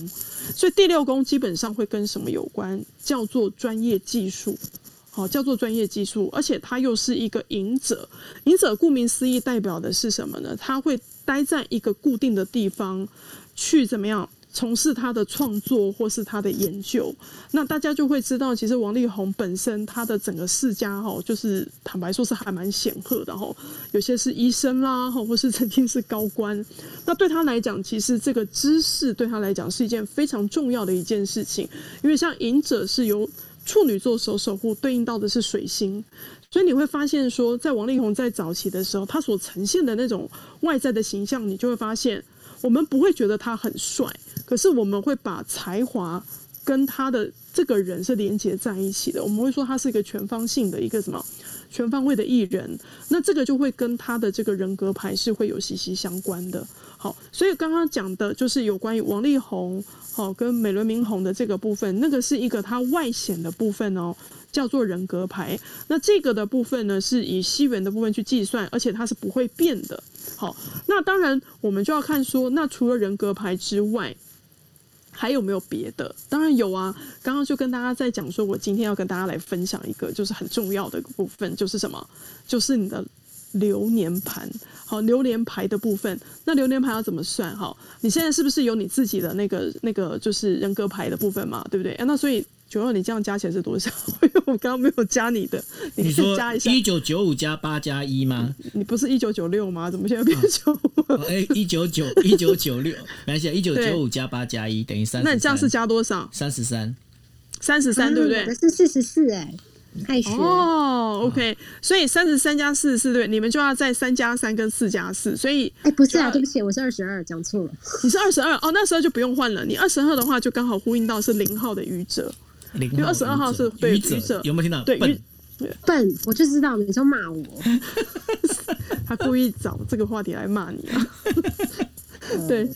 所以第六宫基本上会跟什么有关？叫做专业技术。好，叫做专业技术，而且它又是一个隐者。隐者顾名思义，代表的是什么呢？他会待在一个固定的地方，去怎么样从事他的创作或是他的研究。那大家就会知道，其实王力宏本身他的整个世家哈，就是坦白说是还蛮显赫的哈。有些是医生啦，哈，或是曾经是高官。那对他来讲，其实这个知识对他来讲是一件非常重要的一件事情，因为像隐者是由处女座守守护对应到的是水星，所以你会发现说，在王力宏在早期的时候，他所呈现的那种外在的形象，你就会发现，我们不会觉得他很帅，可是我们会把才华跟他的这个人是连接在一起的，我们会说他是一个全方性的一个什么全方位的艺人，那这个就会跟他的这个人格牌是会有息息相关的。好，所以刚刚讲的就是有关于王力宏。哦，跟美轮明宏的这个部分，那个是一个他外显的部分哦，叫做人格牌。那这个的部分呢，是以西元的部分去计算，而且它是不会变的。好，那当然我们就要看说，那除了人格牌之外，还有没有别的？当然有啊。刚刚就跟大家在讲说，我今天要跟大家来分享一个，就是很重要的一个部分，就是什么？就是你的。流年盘，好，流年牌的部分，那流年牌要怎么算？哈，你现在是不是有你自己的那个那个就是人格牌的部分嘛？对不对？啊，那所以九二你这样加起来是多少？因 为我刚刚没有加你的，你说加一下一九九五加八加一吗？你不是一九九六吗？怎么现在变九五？哎，一九九一九九六，没关系，一九九五加八加一等于三。那你这样是加多少？三十三，三十三，对不对？是四十四，哎。哦，OK，所以三十三加四十四对，你们就要在三加三跟四加四，所以哎，不是啊，对不起，我是二十二，讲错了。你是二十二哦，那时候就不用换了。你二十二的话，就刚好呼应到是零号的愚者，因为二十二号是对愚者，有没有听到？对愚笨，我就知道你就骂我，他故意找这个话题来骂你啊。对，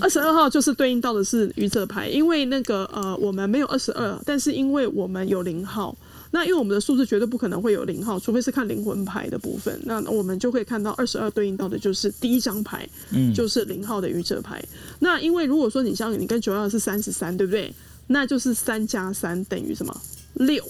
二十二号就是对应到的是愚者牌，因为那个呃，我们没有二十二，但是因为我们有零号。那因为我们的数字绝对不可能会有零号，除非是看灵魂牌的部分。那我们就会看到二十二对应到的就是第一张牌，嗯，就是零号的愚者牌。那因为如果说你像你跟九二是三十三，对不对？那就是三加三等于什么？六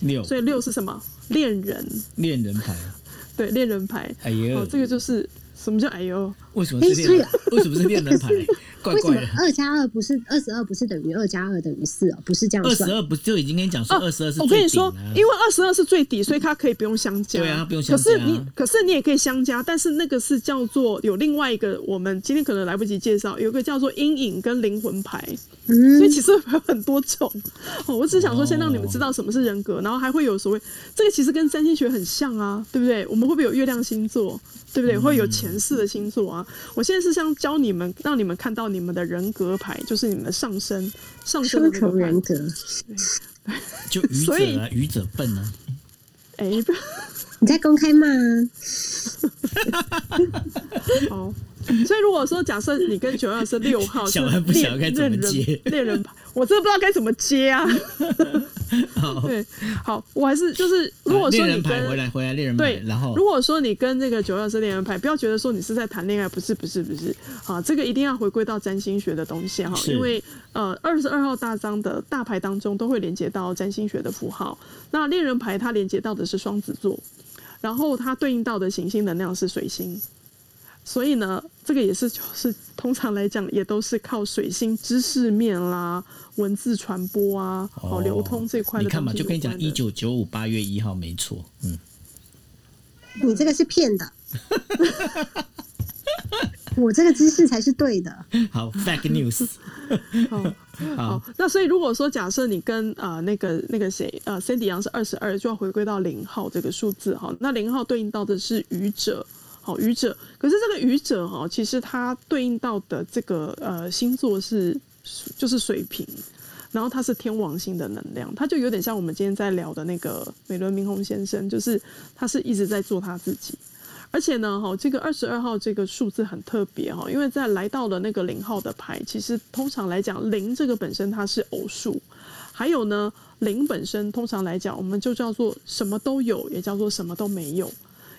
六，所以六是什么？恋人恋人牌，对，恋人牌。哎呦，这个就是什么叫哎呦？为什么是恋人？为什么是恋人牌？为什么二加二不是二十二？不是等于二加二等于四哦？不是这样算。二十二不就已经跟你讲说二十二是？我跟你说，因为二十二是最底，所以它可以不用相加。对啊，不用相加。可是你，可是你也可以相加，但是那个是叫做有另外一个，我们今天可能来不及介绍，有个叫做阴影跟灵魂牌。嗯。所以其实有很多种。哦，我只想说，先让你们知道什么是人格，然后还会有所谓这个其实跟占星学很像啊，对不对？我们会不会有月亮星座？对不对？会有前世的星座啊。我现在是想教你们，让你们看到你们的人格。牌就是你们的上升，上升的人格，就愚者啊，愚者笨啊！哎，你在公开骂？好，所以如果说假设你跟九二是六号，小孩不晓得该怎么接 恋人牌。我真的不知道该怎么接啊！对，好，我还是就是，如果说你跟回来回来恋人牌，然后如果说你跟那个九二是恋人牌，不要觉得说你是在谈恋爱，不是不是不是，啊，这个一定要回归到占星学的东西哈，因为呃二十二号大张的大牌当中都会连接到占星学的符号，那恋人牌它连接到的是双子座，然后它对应到的行星能量是水星。所以呢，这个也是就是通常来讲，也都是靠水星知识面啦、文字传播啊、哦流通这块。你看嘛，就跟你讲，一九九五八月一号没错，嗯。你这个是骗的，我这个知识才是对的。好，fake news。好，好。那所以如果说假设你跟呃那个那个谁呃 Cindy 杨是二十二，就要回归到零号这个数字哈。那零号对应到的是愚者。愚者，可是这个愚者哈，其实它对应到的这个呃星座是就是水瓶，然后它是天王星的能量，它就有点像我们今天在聊的那个美伦明宏先生，就是他是一直在做他自己，而且呢，哈，这个二十二号这个数字很特别哈，因为在来到了那个零号的牌，其实通常来讲，零这个本身它是偶数，还有呢，零本身通常来讲，我们就叫做什么都有，也叫做什么都没有。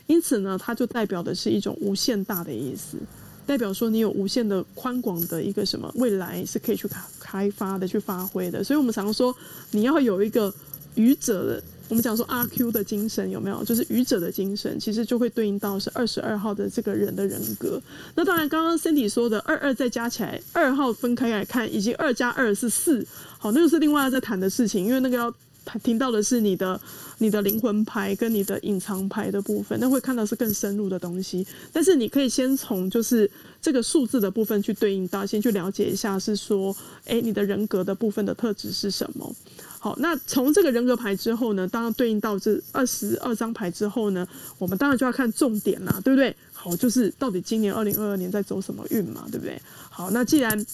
因此呢，它就代表的是一种无限大的意思，代表说你有无限的宽广的一个什么未来是可以去开开发的、去发挥的。所以我们常说，你要有一个愚者的，我们讲说阿 Q 的精神有没有？就是愚者的精神，其实就会对应到是二十二号的这个人的人格。那当然，刚刚 Cindy 说的二二再加起来，二号分开来看，以及二加二是四，好，那个是另外要再谈的事情，因为那个要。他听到的是你的、你的灵魂牌跟你的隐藏牌的部分，那会看到是更深入的东西。但是你可以先从就是这个数字的部分去对应到，先去了解一下，是说，哎，你的人格的部分的特质是什么？好，那从这个人格牌之后呢，当然对应到这二十二张牌之后呢，我们当然就要看重点啦，对不对？好，就是到底今年二零二二年在走什么运嘛，对不对？好，那既然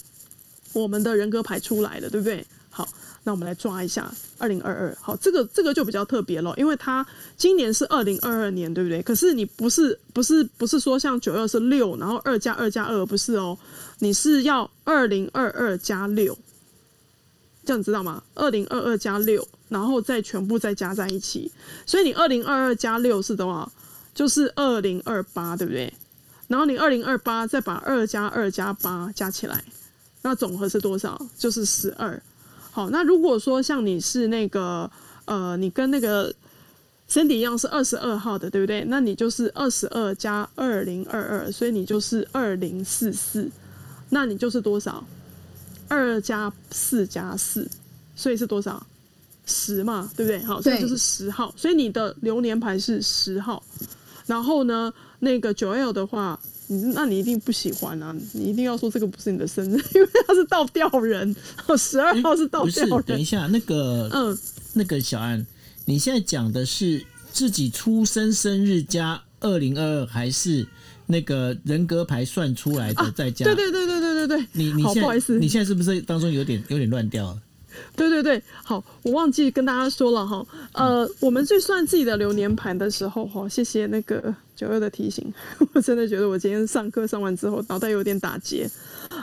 我们的人格牌出来了，对不对？好，那我们来抓一下二零二二。好，这个这个就比较特别了，因为它今年是二零二二年，对不对？可是你不是不是不是说像九二是六，然后二加二加二，不是哦，你是要二零二二加六。这样知道吗？二零二二加六，然后再全部再加在一起，所以你二零二二加六是多少？就是二零二八，对不对？然后你二零二八再把二加二加八加起来，那总和是多少？就是十二。好，那如果说像你是那个呃，你跟那个 Cindy 一样是二十二号的，对不对？那你就是二十二加二零二二，所以你就是二零四四，那你就是多少？二加四加四，所以是多少？十嘛，对不对？好，所以就是十号。所以你的流年牌是十号。然后呢，那个九 L 的话，你那你一定不喜欢啊！你一定要说这个不是你的生日，因为他是倒吊人。十二号是倒吊人。等一下，那个，嗯，那个小安，你现在讲的是自己出生生日加二零二二，还是？那个人格牌算出来的，再加对对对对对对对，你你不好意思，你现在是不是当中有点有点乱掉了？对对对，好，我忘记跟大家说了哈，呃，我们去算自己的流年盘的时候哈，谢谢那个九二的提醒，我真的觉得我今天上课上完之后脑袋有点打结。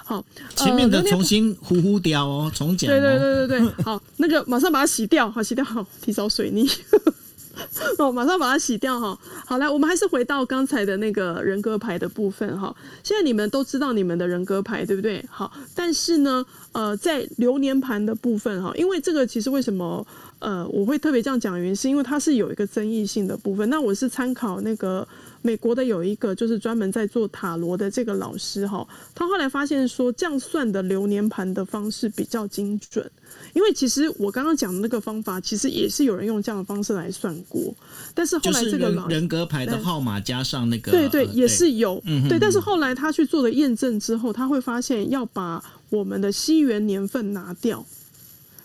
好，前面的重新呼呼掉哦，重讲。对对对对对，好，那个马上把它洗掉，好洗掉，好提早水泥。哦，马上把它洗掉哈。好，来，我们还是回到刚才的那个人格牌的部分哈。现在你们都知道你们的人格牌对不对？好，但是呢，呃，在流年盘的部分哈，因为这个其实为什么呃我会特别这样讲，原因是因为它是有一个争议性的部分。那我是参考那个美国的有一个就是专门在做塔罗的这个老师哈，他后来发现说这样算的流年盘的方式比较精准。因为其实我刚刚讲的那个方法，其实也是有人用这样的方式来算过，但是后来这个人格牌的号码加上那个，对对，也是有，对。但是后来他去做了验证之后，他会发现要把我们的西元年份拿掉，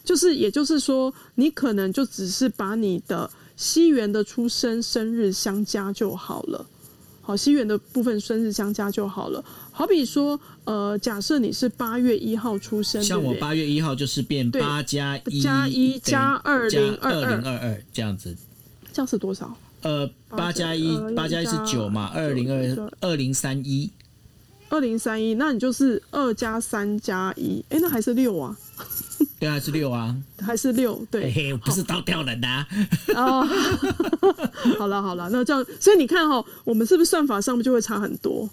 就是也就是说，你可能就只是把你的西元的出生生日相加就好了。好，西元的部分生日相加就好了。好比说，呃，假设你是八月一号出生，像我八月一号就是变八加一加一加二零二零二二这样子，这样是多少？呃，八加一八加一是九嘛，二零二二零三一，二零三一，那你就是二加三加一，哎，那还是六啊。对啊，是六啊，还是六？对，不是倒吊人的。哦，好了好了，那这样，所以你看哈，我们是不是算法上面就会差很多？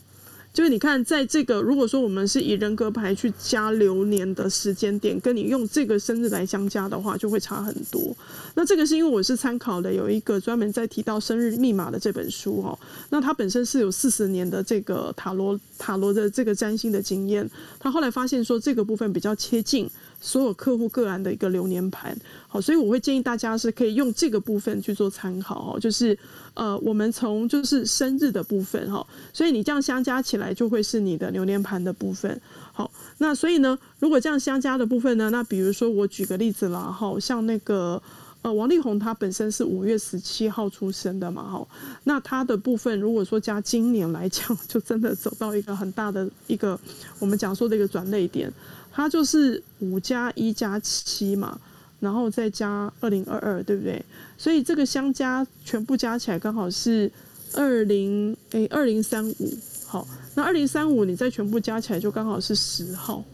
就是你看，在这个如果说我们是以人格牌去加流年的时间点，跟你用这个生日来相加的话，就会差很多。那这个是因为我是参考了有一个专门在提到生日密码的这本书哦，那它本身是有四十年的这个塔罗塔罗的这个占星的经验，他后来发现说这个部分比较贴近。所有客户个案的一个流年盘，好，所以我会建议大家是可以用这个部分去做参考哦，就是呃，我们从就是生日的部分哈，所以你这样相加起来就会是你的流年盘的部分。好，那所以呢，如果这样相加的部分呢，那比如说我举个例子啦，哈，像那个呃王力宏他本身是五月十七号出生的嘛，哈，那他的部分如果说加今年来讲，就真的走到一个很大的一个我们讲说的一个转类点。他就是五加一加七嘛，然后再加二零二二，对不对？所以这个相加全部加起来刚好是二零诶二零三五。好，那二零三五你再全部加起来就刚好是十号。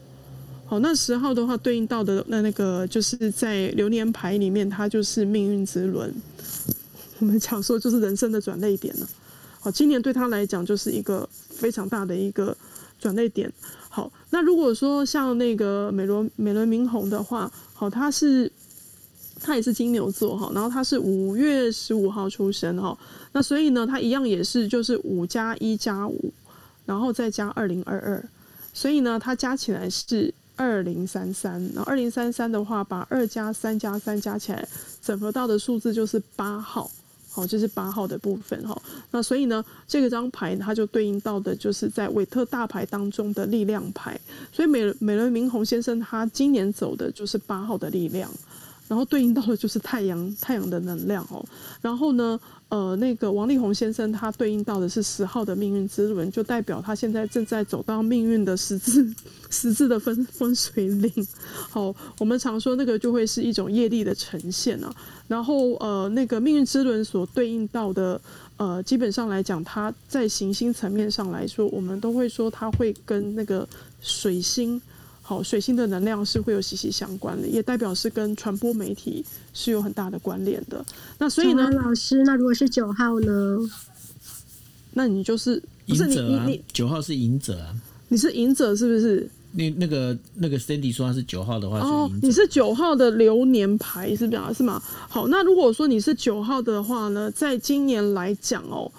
好，那十号的话对应到的那那个就是在流年牌里面，它就是命运之轮。我们讲说就是人生的转泪点了。好，今年对他来讲就是一个非常大的一个转泪点。好，那如果说像那个美罗美伦明宏的话，好，他是他也是金牛座哈，然后他是五月十五号出生哈，那所以呢，他一样也是就是五加一加五，然后再加二零二二，所以呢，它加起来是二零三三，然后二零三三的话，把二加三加三加起来，整合到的数字就是八号。好，这是八号的部分哈。那所以呢，这个张牌它就对应到的就是在韦特大牌当中的力量牌。所以美美伦明宏先生他今年走的就是八号的力量。然后对应到的就是太阳太阳的能量哦。然后呢，呃，那个王力宏先生他对应到的是十号的命运之轮，就代表他现在正在走到命运的十字 十字的分分水岭。好，我们常说那个就会是一种业力的呈现啊。然后呃，那个命运之轮所对应到的呃，基本上来讲，它在行星层面上来说，我们都会说它会跟那个水星。好，水星的能量是会有息息相关的，也代表是跟传播媒体是有很大的关联的。那所以呢，老师，那如果是九号呢？那你就是赢者啊？九号是赢者啊？你是赢者是不是？那那个那个 Cindy 说他是九号的话，哦，你是九号的流年牌是不是？是吗？好，那如果说你是九号的话呢，在今年来讲哦。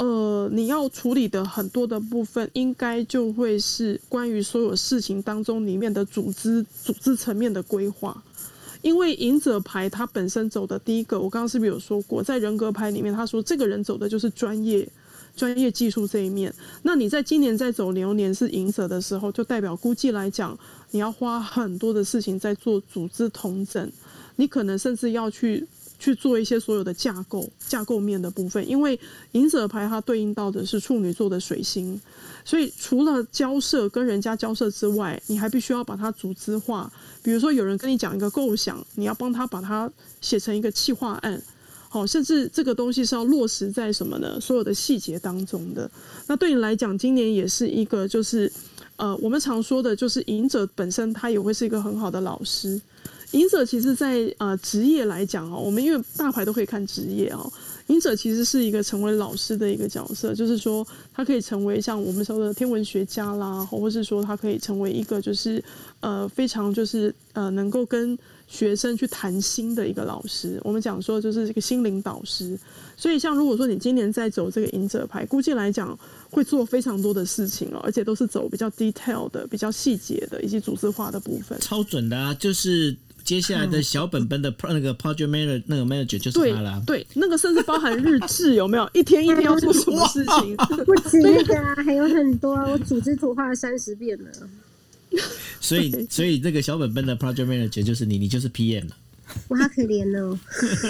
呃，你要处理的很多的部分，应该就会是关于所有事情当中里面的组织、组织层面的规划。因为隐者牌它本身走的第一个，我刚刚是不是有说过，在人格牌里面，他说这个人走的就是专业、专业技术这一面。那你在今年在走流年是隐者的时候，就代表估计来讲，你要花很多的事情在做组织统整，你可能甚至要去。去做一些所有的架构、架构面的部分，因为隐者牌它对应到的是处女座的水星，所以除了交涉跟人家交涉之外，你还必须要把它组织化。比如说有人跟你讲一个构想，你要帮他把它写成一个企划案，好，甚至这个东西是要落实在什么呢？所有的细节当中的。那对你来讲，今年也是一个就是呃，我们常说的就是隐者本身他也会是一个很好的老师。隐者其实，在呃职业来讲哦，我们因为大牌都可以看职业哦。隐者其实是一个成为老师的一个角色，就是说他可以成为像我们说的天文学家啦，或是说他可以成为一个就是呃非常就是呃能够跟学生去谈心的一个老师。我们讲说就是这个心灵导师。所以像如果说你今年在走这个隐者牌，估计来讲会做非常多的事情哦，而且都是走比较 detail 的、比较细节的以及组织化的部分。超准的啊，就是。接下来的小本本的 那个 project manager 那个 manager 就是他了，对，那个甚至包含日志，有没有？一天一天要做什么事情？不止那个啊，还有很多，我组织图画了三十遍了。所以，所以这个小本本的 project manager 就是你，你就是 PM 了。我好可怜哦。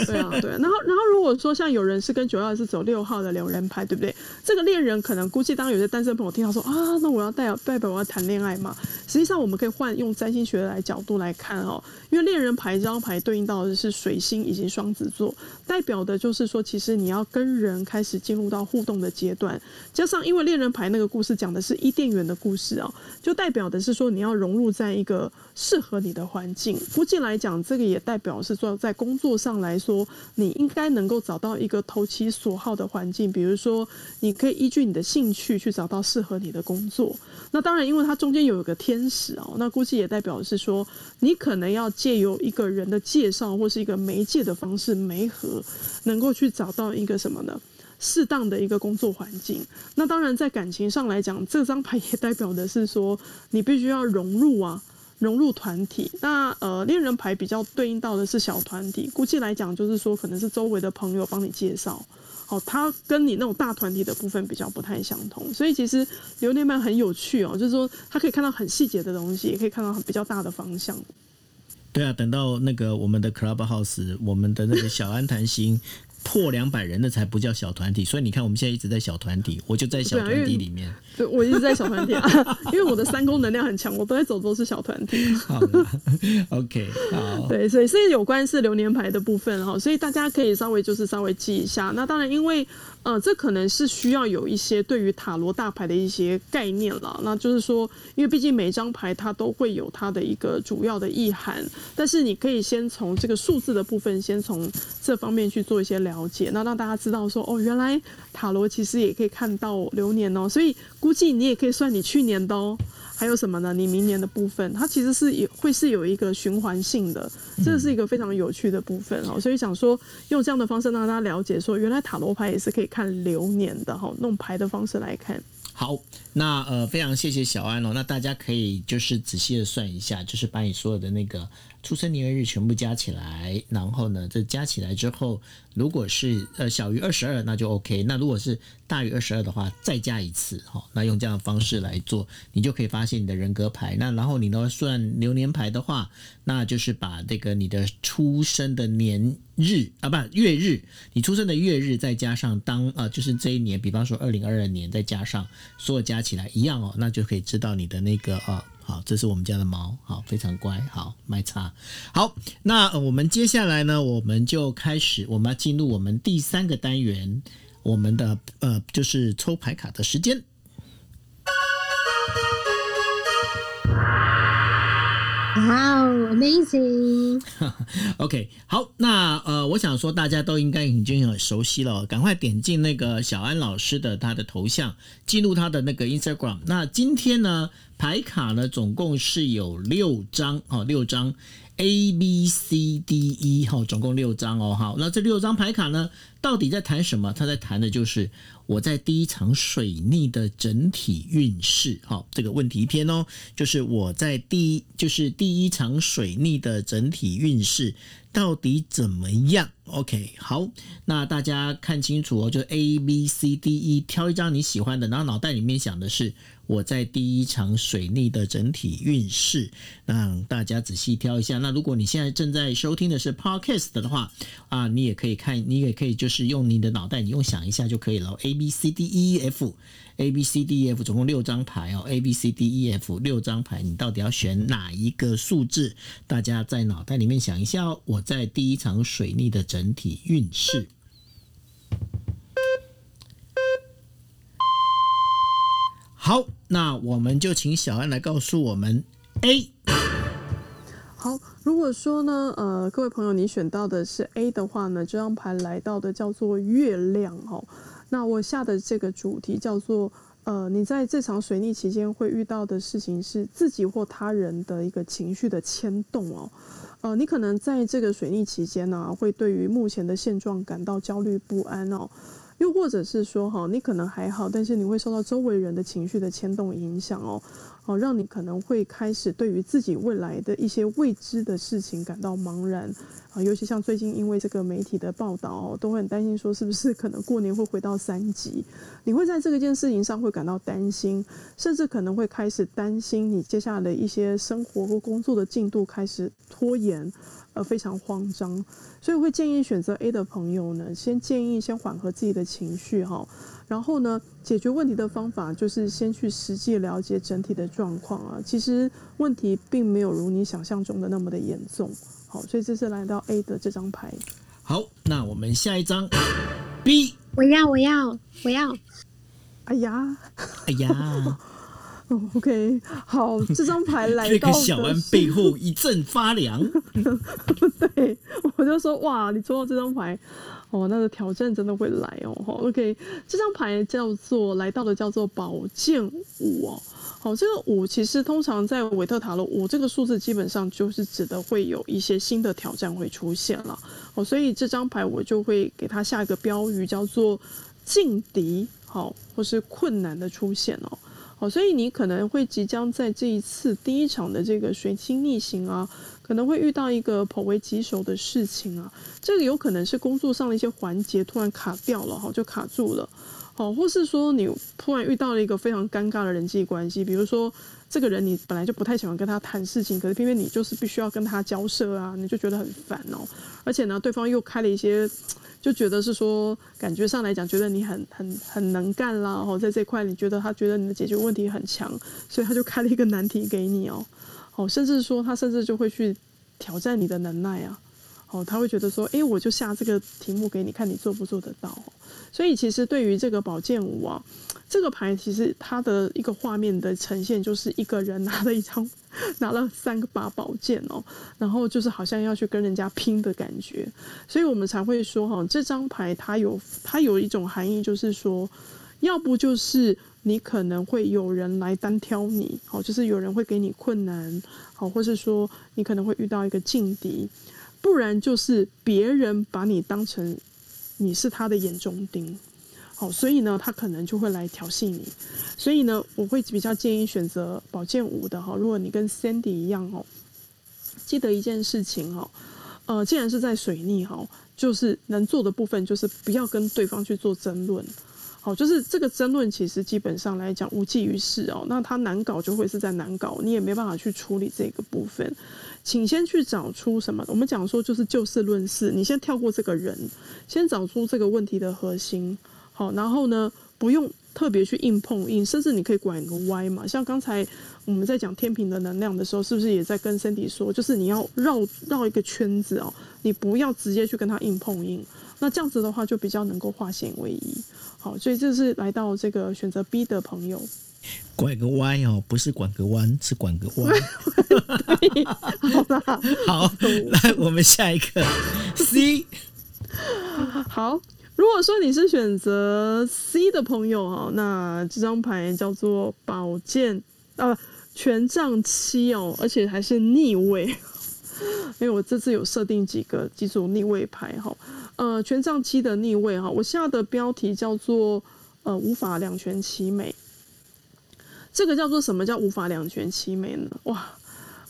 对啊，对。然后，然后如果说像有人是跟九号是走六号的两人牌，对不对？这个恋人可能估计，当有些单身朋友听到说啊，那我要代表代表我要谈恋爱嘛？实际上，我们可以换用占星学来角度来看哦，因为恋人牌这张牌对应到的是水星以及双子座，代表的就是说，其实你要跟人开始进入到互动的阶段。加上，因为恋人牌那个故事讲的是伊甸园的故事哦，就代表的是说你要融入在一个适合你的环境。估计来讲，这个也代表。是说，在工作上来说，你应该能够找到一个投其所好的环境。比如说，你可以依据你的兴趣去找到适合你的工作。那当然，因为它中间有一个天使哦，那估计也代表是说，你可能要借由一个人的介绍或是一个媒介的方式媒合，能够去找到一个什么呢？适当的一个工作环境。那当然，在感情上来讲，这张牌也代表的是说，你必须要融入啊。融入团体，那呃恋人牌比较对应到的是小团体，估计来讲就是说可能是周围的朋友帮你介绍，好，他跟你那种大团体的部分比较不太相同，所以其实流年牌很有趣哦，就是说他可以看到很细节的东西，也可以看到很比较大的方向。对啊，等到那个我们的 Clubhouse，我们的那个小安谈心。破两百人的才不叫小团体，所以你看我们现在一直在小团体，我就在小团体里面。对，我一直在小团体啊，因为我的三公能量很强，我都在走都是小团体。好，OK，好。对，所以是有关是流年牌的部分哈，所以大家可以稍微就是稍微记一下。那当然，因为呃，这可能是需要有一些对于塔罗大牌的一些概念了。那就是说，因为毕竟每张牌它都会有它的一个主要的意涵，但是你可以先从这个数字的部分，先从这方面去做一些了。了解，那让大家知道说，哦，原来塔罗其实也可以看到流年哦，所以估计你也可以算你去年的哦。还有什么呢？你明年的部分，它其实是有会是有一个循环性的，这是一个非常有趣的部分哦。所以想说，用这样的方式让大家了解说，原来塔罗牌也是可以看流年的哈，弄牌的方式来看。好，那呃，非常谢谢小安哦。那大家可以就是仔细的算一下，就是把你所有的那个出生年月日全部加起来，然后呢，这加起来之后，如果是呃小于二十二，那就 OK。那如果是大于二十二的话，再加一次哈。那用这样的方式来做，你就可以发现你的人格牌。那然后你呢算流年牌的话，那就是把这个你的出生的年日啊，不月日，你出生的月日再加上当啊，就是这一年，比方说二零二二年，再加上所有加起来一样哦，那就可以知道你的那个啊。好，这是我们家的猫，好，非常乖，好，麦茶。好，那我们接下来呢，我们就开始，我们要进入我们第三个单元，我们的呃，就是抽牌卡的时间。哇哦，amazing！OK，好，那呃，我想说大家都应该已经很熟悉了，赶快点进那个小安老师的他的头像，进入他的那个 Instagram。那今天呢，牌卡呢总共是有六张哦，六张 A B C D E 哈，总共六张哦，好，那这六张牌卡呢，到底在谈什么？他在谈的就是。我在第一场水逆的整体运势，好，这个问题篇哦，就是我在第一，就是第一场水逆的整体运势到底怎么样？OK，好，那大家看清楚哦，就 A B C D E，挑一张你喜欢的，然后脑袋里面想的是。我在第一场水逆的整体运势，让大家仔细挑一下。那如果你现在正在收听的是 Podcast 的话，啊，你也可以看，你也可以就是用你的脑袋，你用想一下就可以了。A B C D E F，A B C D E F，总共六张牌哦。A B C D E F 六张牌，你到底要选哪一个数字？大家在脑袋里面想一下哦。我在第一场水逆的整体运势。好，那我们就请小安来告诉我们 A。好，如果说呢，呃，各位朋友，你选到的是 A 的话呢，这张牌来到的叫做月亮哦。那我下的这个主题叫做，呃，你在这场水逆期间会遇到的事情是自己或他人的一个情绪的牵动哦。呃，你可能在这个水逆期间呢，会对于目前的现状感到焦虑不安哦。又或者是说，哈，你可能还好，但是你会受到周围人的情绪的牵动影响哦，哦，让你可能会开始对于自己未来的一些未知的事情感到茫然啊，尤其像最近因为这个媒体的报道，都会很担心说是不是可能过年会回到三级，你会在这个件事情上会感到担心，甚至可能会开始担心你接下来的一些生活或工作的进度开始拖延。呃，非常慌张，所以会建议选择 A 的朋友呢，先建议先缓和自己的情绪哈，然后呢，解决问题的方法就是先去实际了解整体的状况啊。其实问题并没有如你想象中的那么的严重，好，所以这是来到 A 的这张牌。好，那我们下一张 B，我要，我要，我要，哎呀，哎呀。OK，好，这张牌来到，这个小安背后一阵发凉。对，我就说哇，你抽到这张牌，哦，那个挑战真的会来哦。OK，这张牌叫做来到的叫做宝剑五哦。好，这个五其实通常在韦特塔罗五这个数字基本上就是指的会有一些新的挑战会出现了。哦，所以这张牌我就会给它下一个标语叫做劲敌，好，或是困难的出现哦。哦，所以你可能会即将在这一次第一场的这个水星逆行啊，可能会遇到一个颇为棘手的事情啊。这个有可能是工作上的一些环节突然卡掉了，哈，就卡住了。好，或是说你突然遇到了一个非常尴尬的人际关系，比如说这个人你本来就不太喜欢跟他谈事情，可是偏偏你就是必须要跟他交涉啊，你就觉得很烦哦。而且呢，对方又开了一些。就觉得是说，感觉上来讲，觉得你很很很能干啦，哦，在这块你觉得他觉得你的解决问题很强，所以他就开了一个难题给你哦，哦，甚至说他甚至就会去挑战你的能耐啊。哦，他会觉得说，哎，我就下这个题目给你看，你做不做得到？所以其实对于这个宝剑五啊，这个牌其实它的一个画面的呈现，就是一个人拿了一张，拿了三个把宝剑哦，然后就是好像要去跟人家拼的感觉。所以我们才会说，哈，这张牌它有它有一种含义，就是说，要不就是你可能会有人来单挑你，好，就是有人会给你困难，好，或是说你可能会遇到一个劲敌。不然就是别人把你当成你是他的眼中钉，好，所以呢，他可能就会来调戏你。所以呢，我会比较建议选择宝剑五的哈。如果你跟 Sandy 一样哦，记得一件事情哈，呃，既然是在水逆哈，就是能做的部分就是不要跟对方去做争论。好，就是这个争论其实基本上来讲无济于事哦。那它难搞就会是在难搞，你也没办法去处理这个部分。请先去找出什么？我们讲说就是就事论事，你先跳过这个人，先找出这个问题的核心。好，然后呢，不用特别去硬碰硬，甚至你可以拐个弯嘛。像刚才我们在讲天平的能量的时候，是不是也在跟身体说，就是你要绕绕一个圈子哦，你不要直接去跟他硬碰硬。那这样子的话，就比较能够化险为夷。好，所以这是来到这个选择 B 的朋友，拐个弯哦，不是拐个弯，是拐个弯。好 的，好，来我们下一个 C。好，如果说你是选择 C 的朋友哈，那这张牌叫做宝剑啊，权杖七哦，而且还是逆位，因为我这次有设定几个几组逆位牌哈。呃，权杖七的逆位哈，我下的标题叫做呃无法两全其美。这个叫做什么叫无法两全其美呢？哇，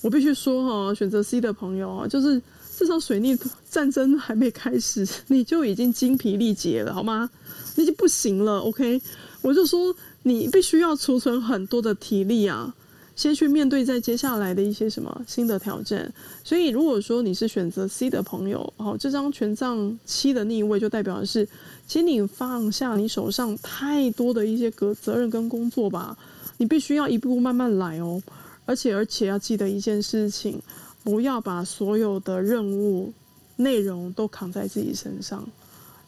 我必须说哈，选择 C 的朋友啊，就是这场水逆战争还没开始，你就已经精疲力竭了，好吗？你已经不行了，OK？我就说你必须要储存很多的体力啊。先去面对在接下来的一些什么新的挑战，所以如果说你是选择 C 的朋友，哦，这张权杖七的逆位就代表的是，请你放下你手上太多的一些责责任跟工作吧，你必须要一步步慢慢来哦，而且而且要记得一件事情，不要把所有的任务内容都扛在自己身上，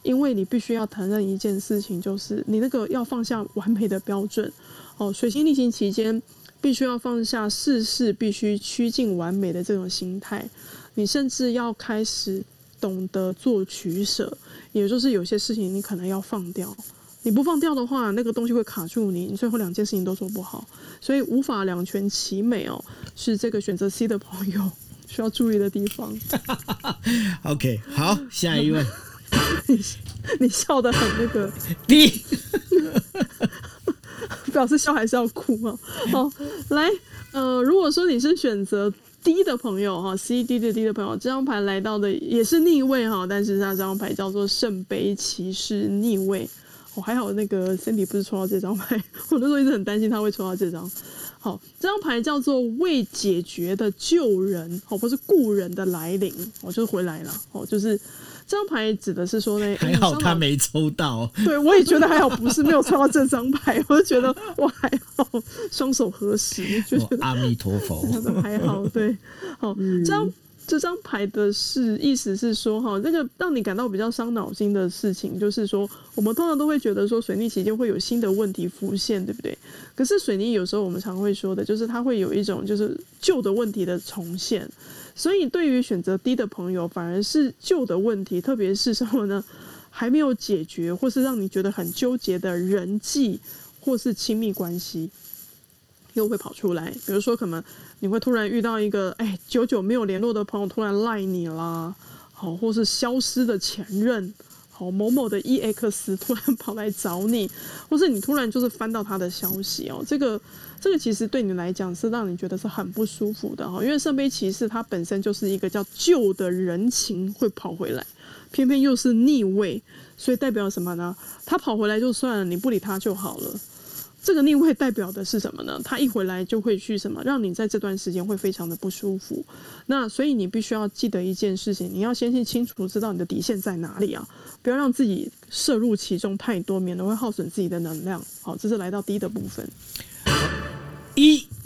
因为你必须要承认一件事情，就是你那个要放下完美的标准，哦，水星逆行期间。必须要放下事事必须趋近完美的这种心态，你甚至要开始懂得做取舍，也就是有些事情你可能要放掉，你不放掉的话，那个东西会卡住你，你最后两件事情都做不好，所以无法两全其美哦，是这个选择 C 的朋友 需要注意的地方。OK，好，下一位，你笑的很那个低。表示笑还是要哭啊？好，来，呃，如果说你是选择 D 的朋友哈，C D 的 D 的朋友，这张牌来到的也是逆位哈，但是它这张牌叫做圣杯骑士逆位。哦，还好那个 Cindy 不是抽到这张牌，我那时候一直很担心他会抽到这张。好，这张牌叫做未解决的救人，哦，不是故人的来临，哦，就是回来了，哦，就是。这张牌指的是说呢，还好他没抽到。对，我也觉得还好，不是没有抽到这张牌，我就觉得我，还好，双手合十，就觉得阿弥陀佛，还好。对，好，这张这张牌的是意思是说，哈，那个让你感到比较伤脑筋的事情，就是说，我们通常都会觉得说，水逆期间会有新的问题浮现，对不对？可是水逆有时候我们常会说的，就是它会有一种就是旧的问题的重现。所以，对于选择低的朋友，反而是旧的问题，特别是什么呢？还没有解决，或是让你觉得很纠结的人际或是亲密关系，又会跑出来。比如说，可能你会突然遇到一个，哎，久久没有联络的朋友突然赖你啦，好，或是消失的前任。某某的 EX 突然跑来找你，或是你突然就是翻到他的消息哦，这个这个其实对你来讲是让你觉得是很不舒服的哈，因为圣杯骑士它本身就是一个叫旧的人情会跑回来，偏偏又是逆位，所以代表什么呢？他跑回来就算了，你不理他就好了。这个逆位代表的是什么呢？他一回来就会去什么，让你在这段时间会非常的不舒服。那所以你必须要记得一件事情，你要先去清楚知道你的底线在哪里啊，不要让自己摄入其中太多，免得会耗损自己的能量。好，这是来到低的部分。一，好。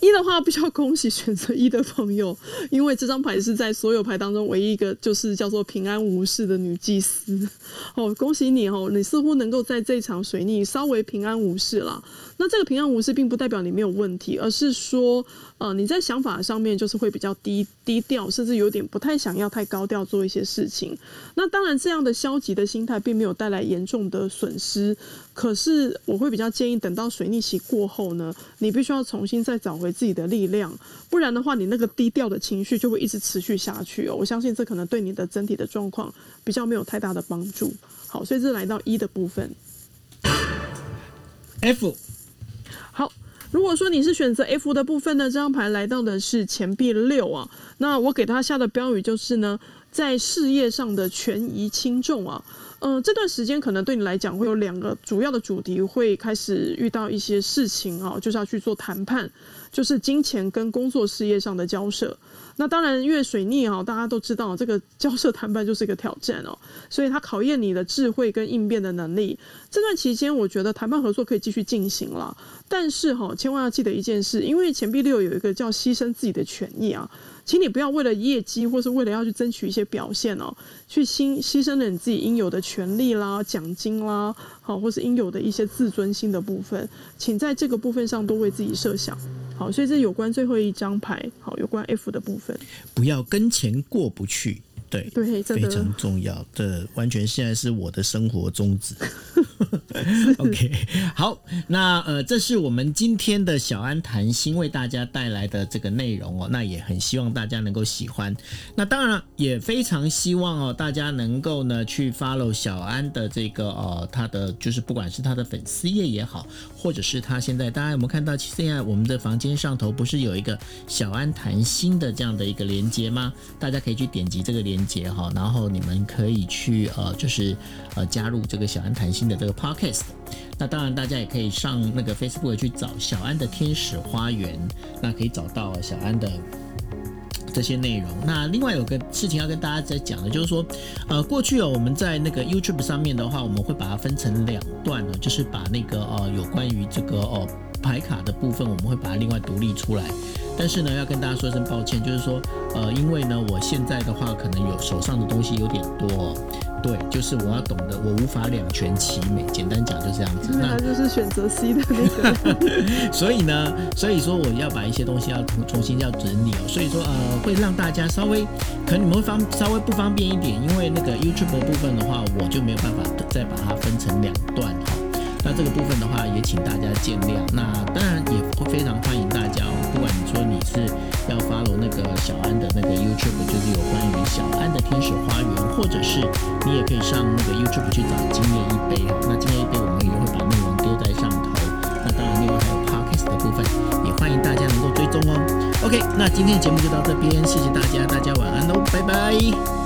一的话，必须要恭喜选择一的朋友，因为这张牌是在所有牌当中唯一一个就是叫做平安无事的女祭司。哦，恭喜你哦，你似乎能够在这场水逆稍微平安无事了。那这个平安无事，并不代表你没有问题，而是说，呃，你在想法上面就是会比较低低调，甚至有点不太想要太高调做一些事情。那当然，这样的消极的心态并没有带来严重的损失。可是，我会比较建议等到水逆期过后呢，你必须要重新再找回自己的力量，不然的话，你那个低调的情绪就会一直持续下去哦。我相信这可能对你的整体的状况比较没有太大的帮助。好，所以这来到一的部分，F。好，如果说你是选择 F 的部分呢，这张牌来到的是钱币六啊。那我给他下的标语就是呢，在事业上的权宜轻重啊。嗯，这段时间可能对你来讲会有两个主要的主题，会开始遇到一些事情啊，就是要去做谈判，就是金钱跟工作事业上的交涉。那当然，因为水逆啊，大家都知道这个交涉谈判就是一个挑战哦，所以它考验你的智慧跟应变的能力。这段期间，我觉得谈判合作可以继续进行了，但是哈，千万要记得一件事，因为钱币六有一个叫牺牲自己的权益啊。请你不要为了业绩，或是为了要去争取一些表现哦，去牺牺牲了你自己应有的权利啦、奖金啦，好，或是应有的一些自尊心的部分，请在这个部分上多为自己设想。好，所以这有关最后一张牌，好，有关 F 的部分，不要跟钱过不去。对对，非常重要。这完全现在是我的生活宗旨。OK，好，那呃，这是我们今天的小安谈心为大家带来的这个内容哦。那也很希望大家能够喜欢。那当然也非常希望哦，大家能够呢去 follow 小安的这个呃，他的就是不管是他的粉丝页也好，或者是他现在大家有没有看到，现在我们的房间上头不是有一个小安谈心的这样的一个连接吗？大家可以去点击这个连。节哈，然后你们可以去呃，就是呃加入这个小安谈心的这个 podcast。那当然，大家也可以上那个 Facebook 去找小安的天使花园，那可以找到小安的这些内容。那另外有个事情要跟大家在讲的，就是说呃，过去哦，我们在那个 YouTube 上面的话，我们会把它分成两段呢，就是把那个呃有关于这个哦牌卡的部分，我们会把它另外独立出来。但是呢，要跟大家说一声抱歉，就是说，呃，因为呢，我现在的话可能有手上的东西有点多，对，就是我要懂得，我无法两全其美。简单讲就这样子。那就是选择 C 的那个。所以呢，所以说我要把一些东西要重重新要整理哦。所以说，呃，会让大家稍微，可能你们会方稍微不方便一点，因为那个 YouTube 的部分的话，我就没有办法再把它分成两段哈。那这个部分的话，也请大家见谅。那当然也会非常欢迎大家哦，不管你说你是要 follow 那个小安的那个 YouTube，就是有关于小安的天使花园，或者是你也可以上那个 YouTube 去找今夜一杯哦。那今夜一杯我们也会把内容丢在上头。那当然另外还有 Podcast 的部分，也欢迎大家能够追踪哦。OK，那今天的节目就到这边，谢谢大家，大家晚安喽，拜拜。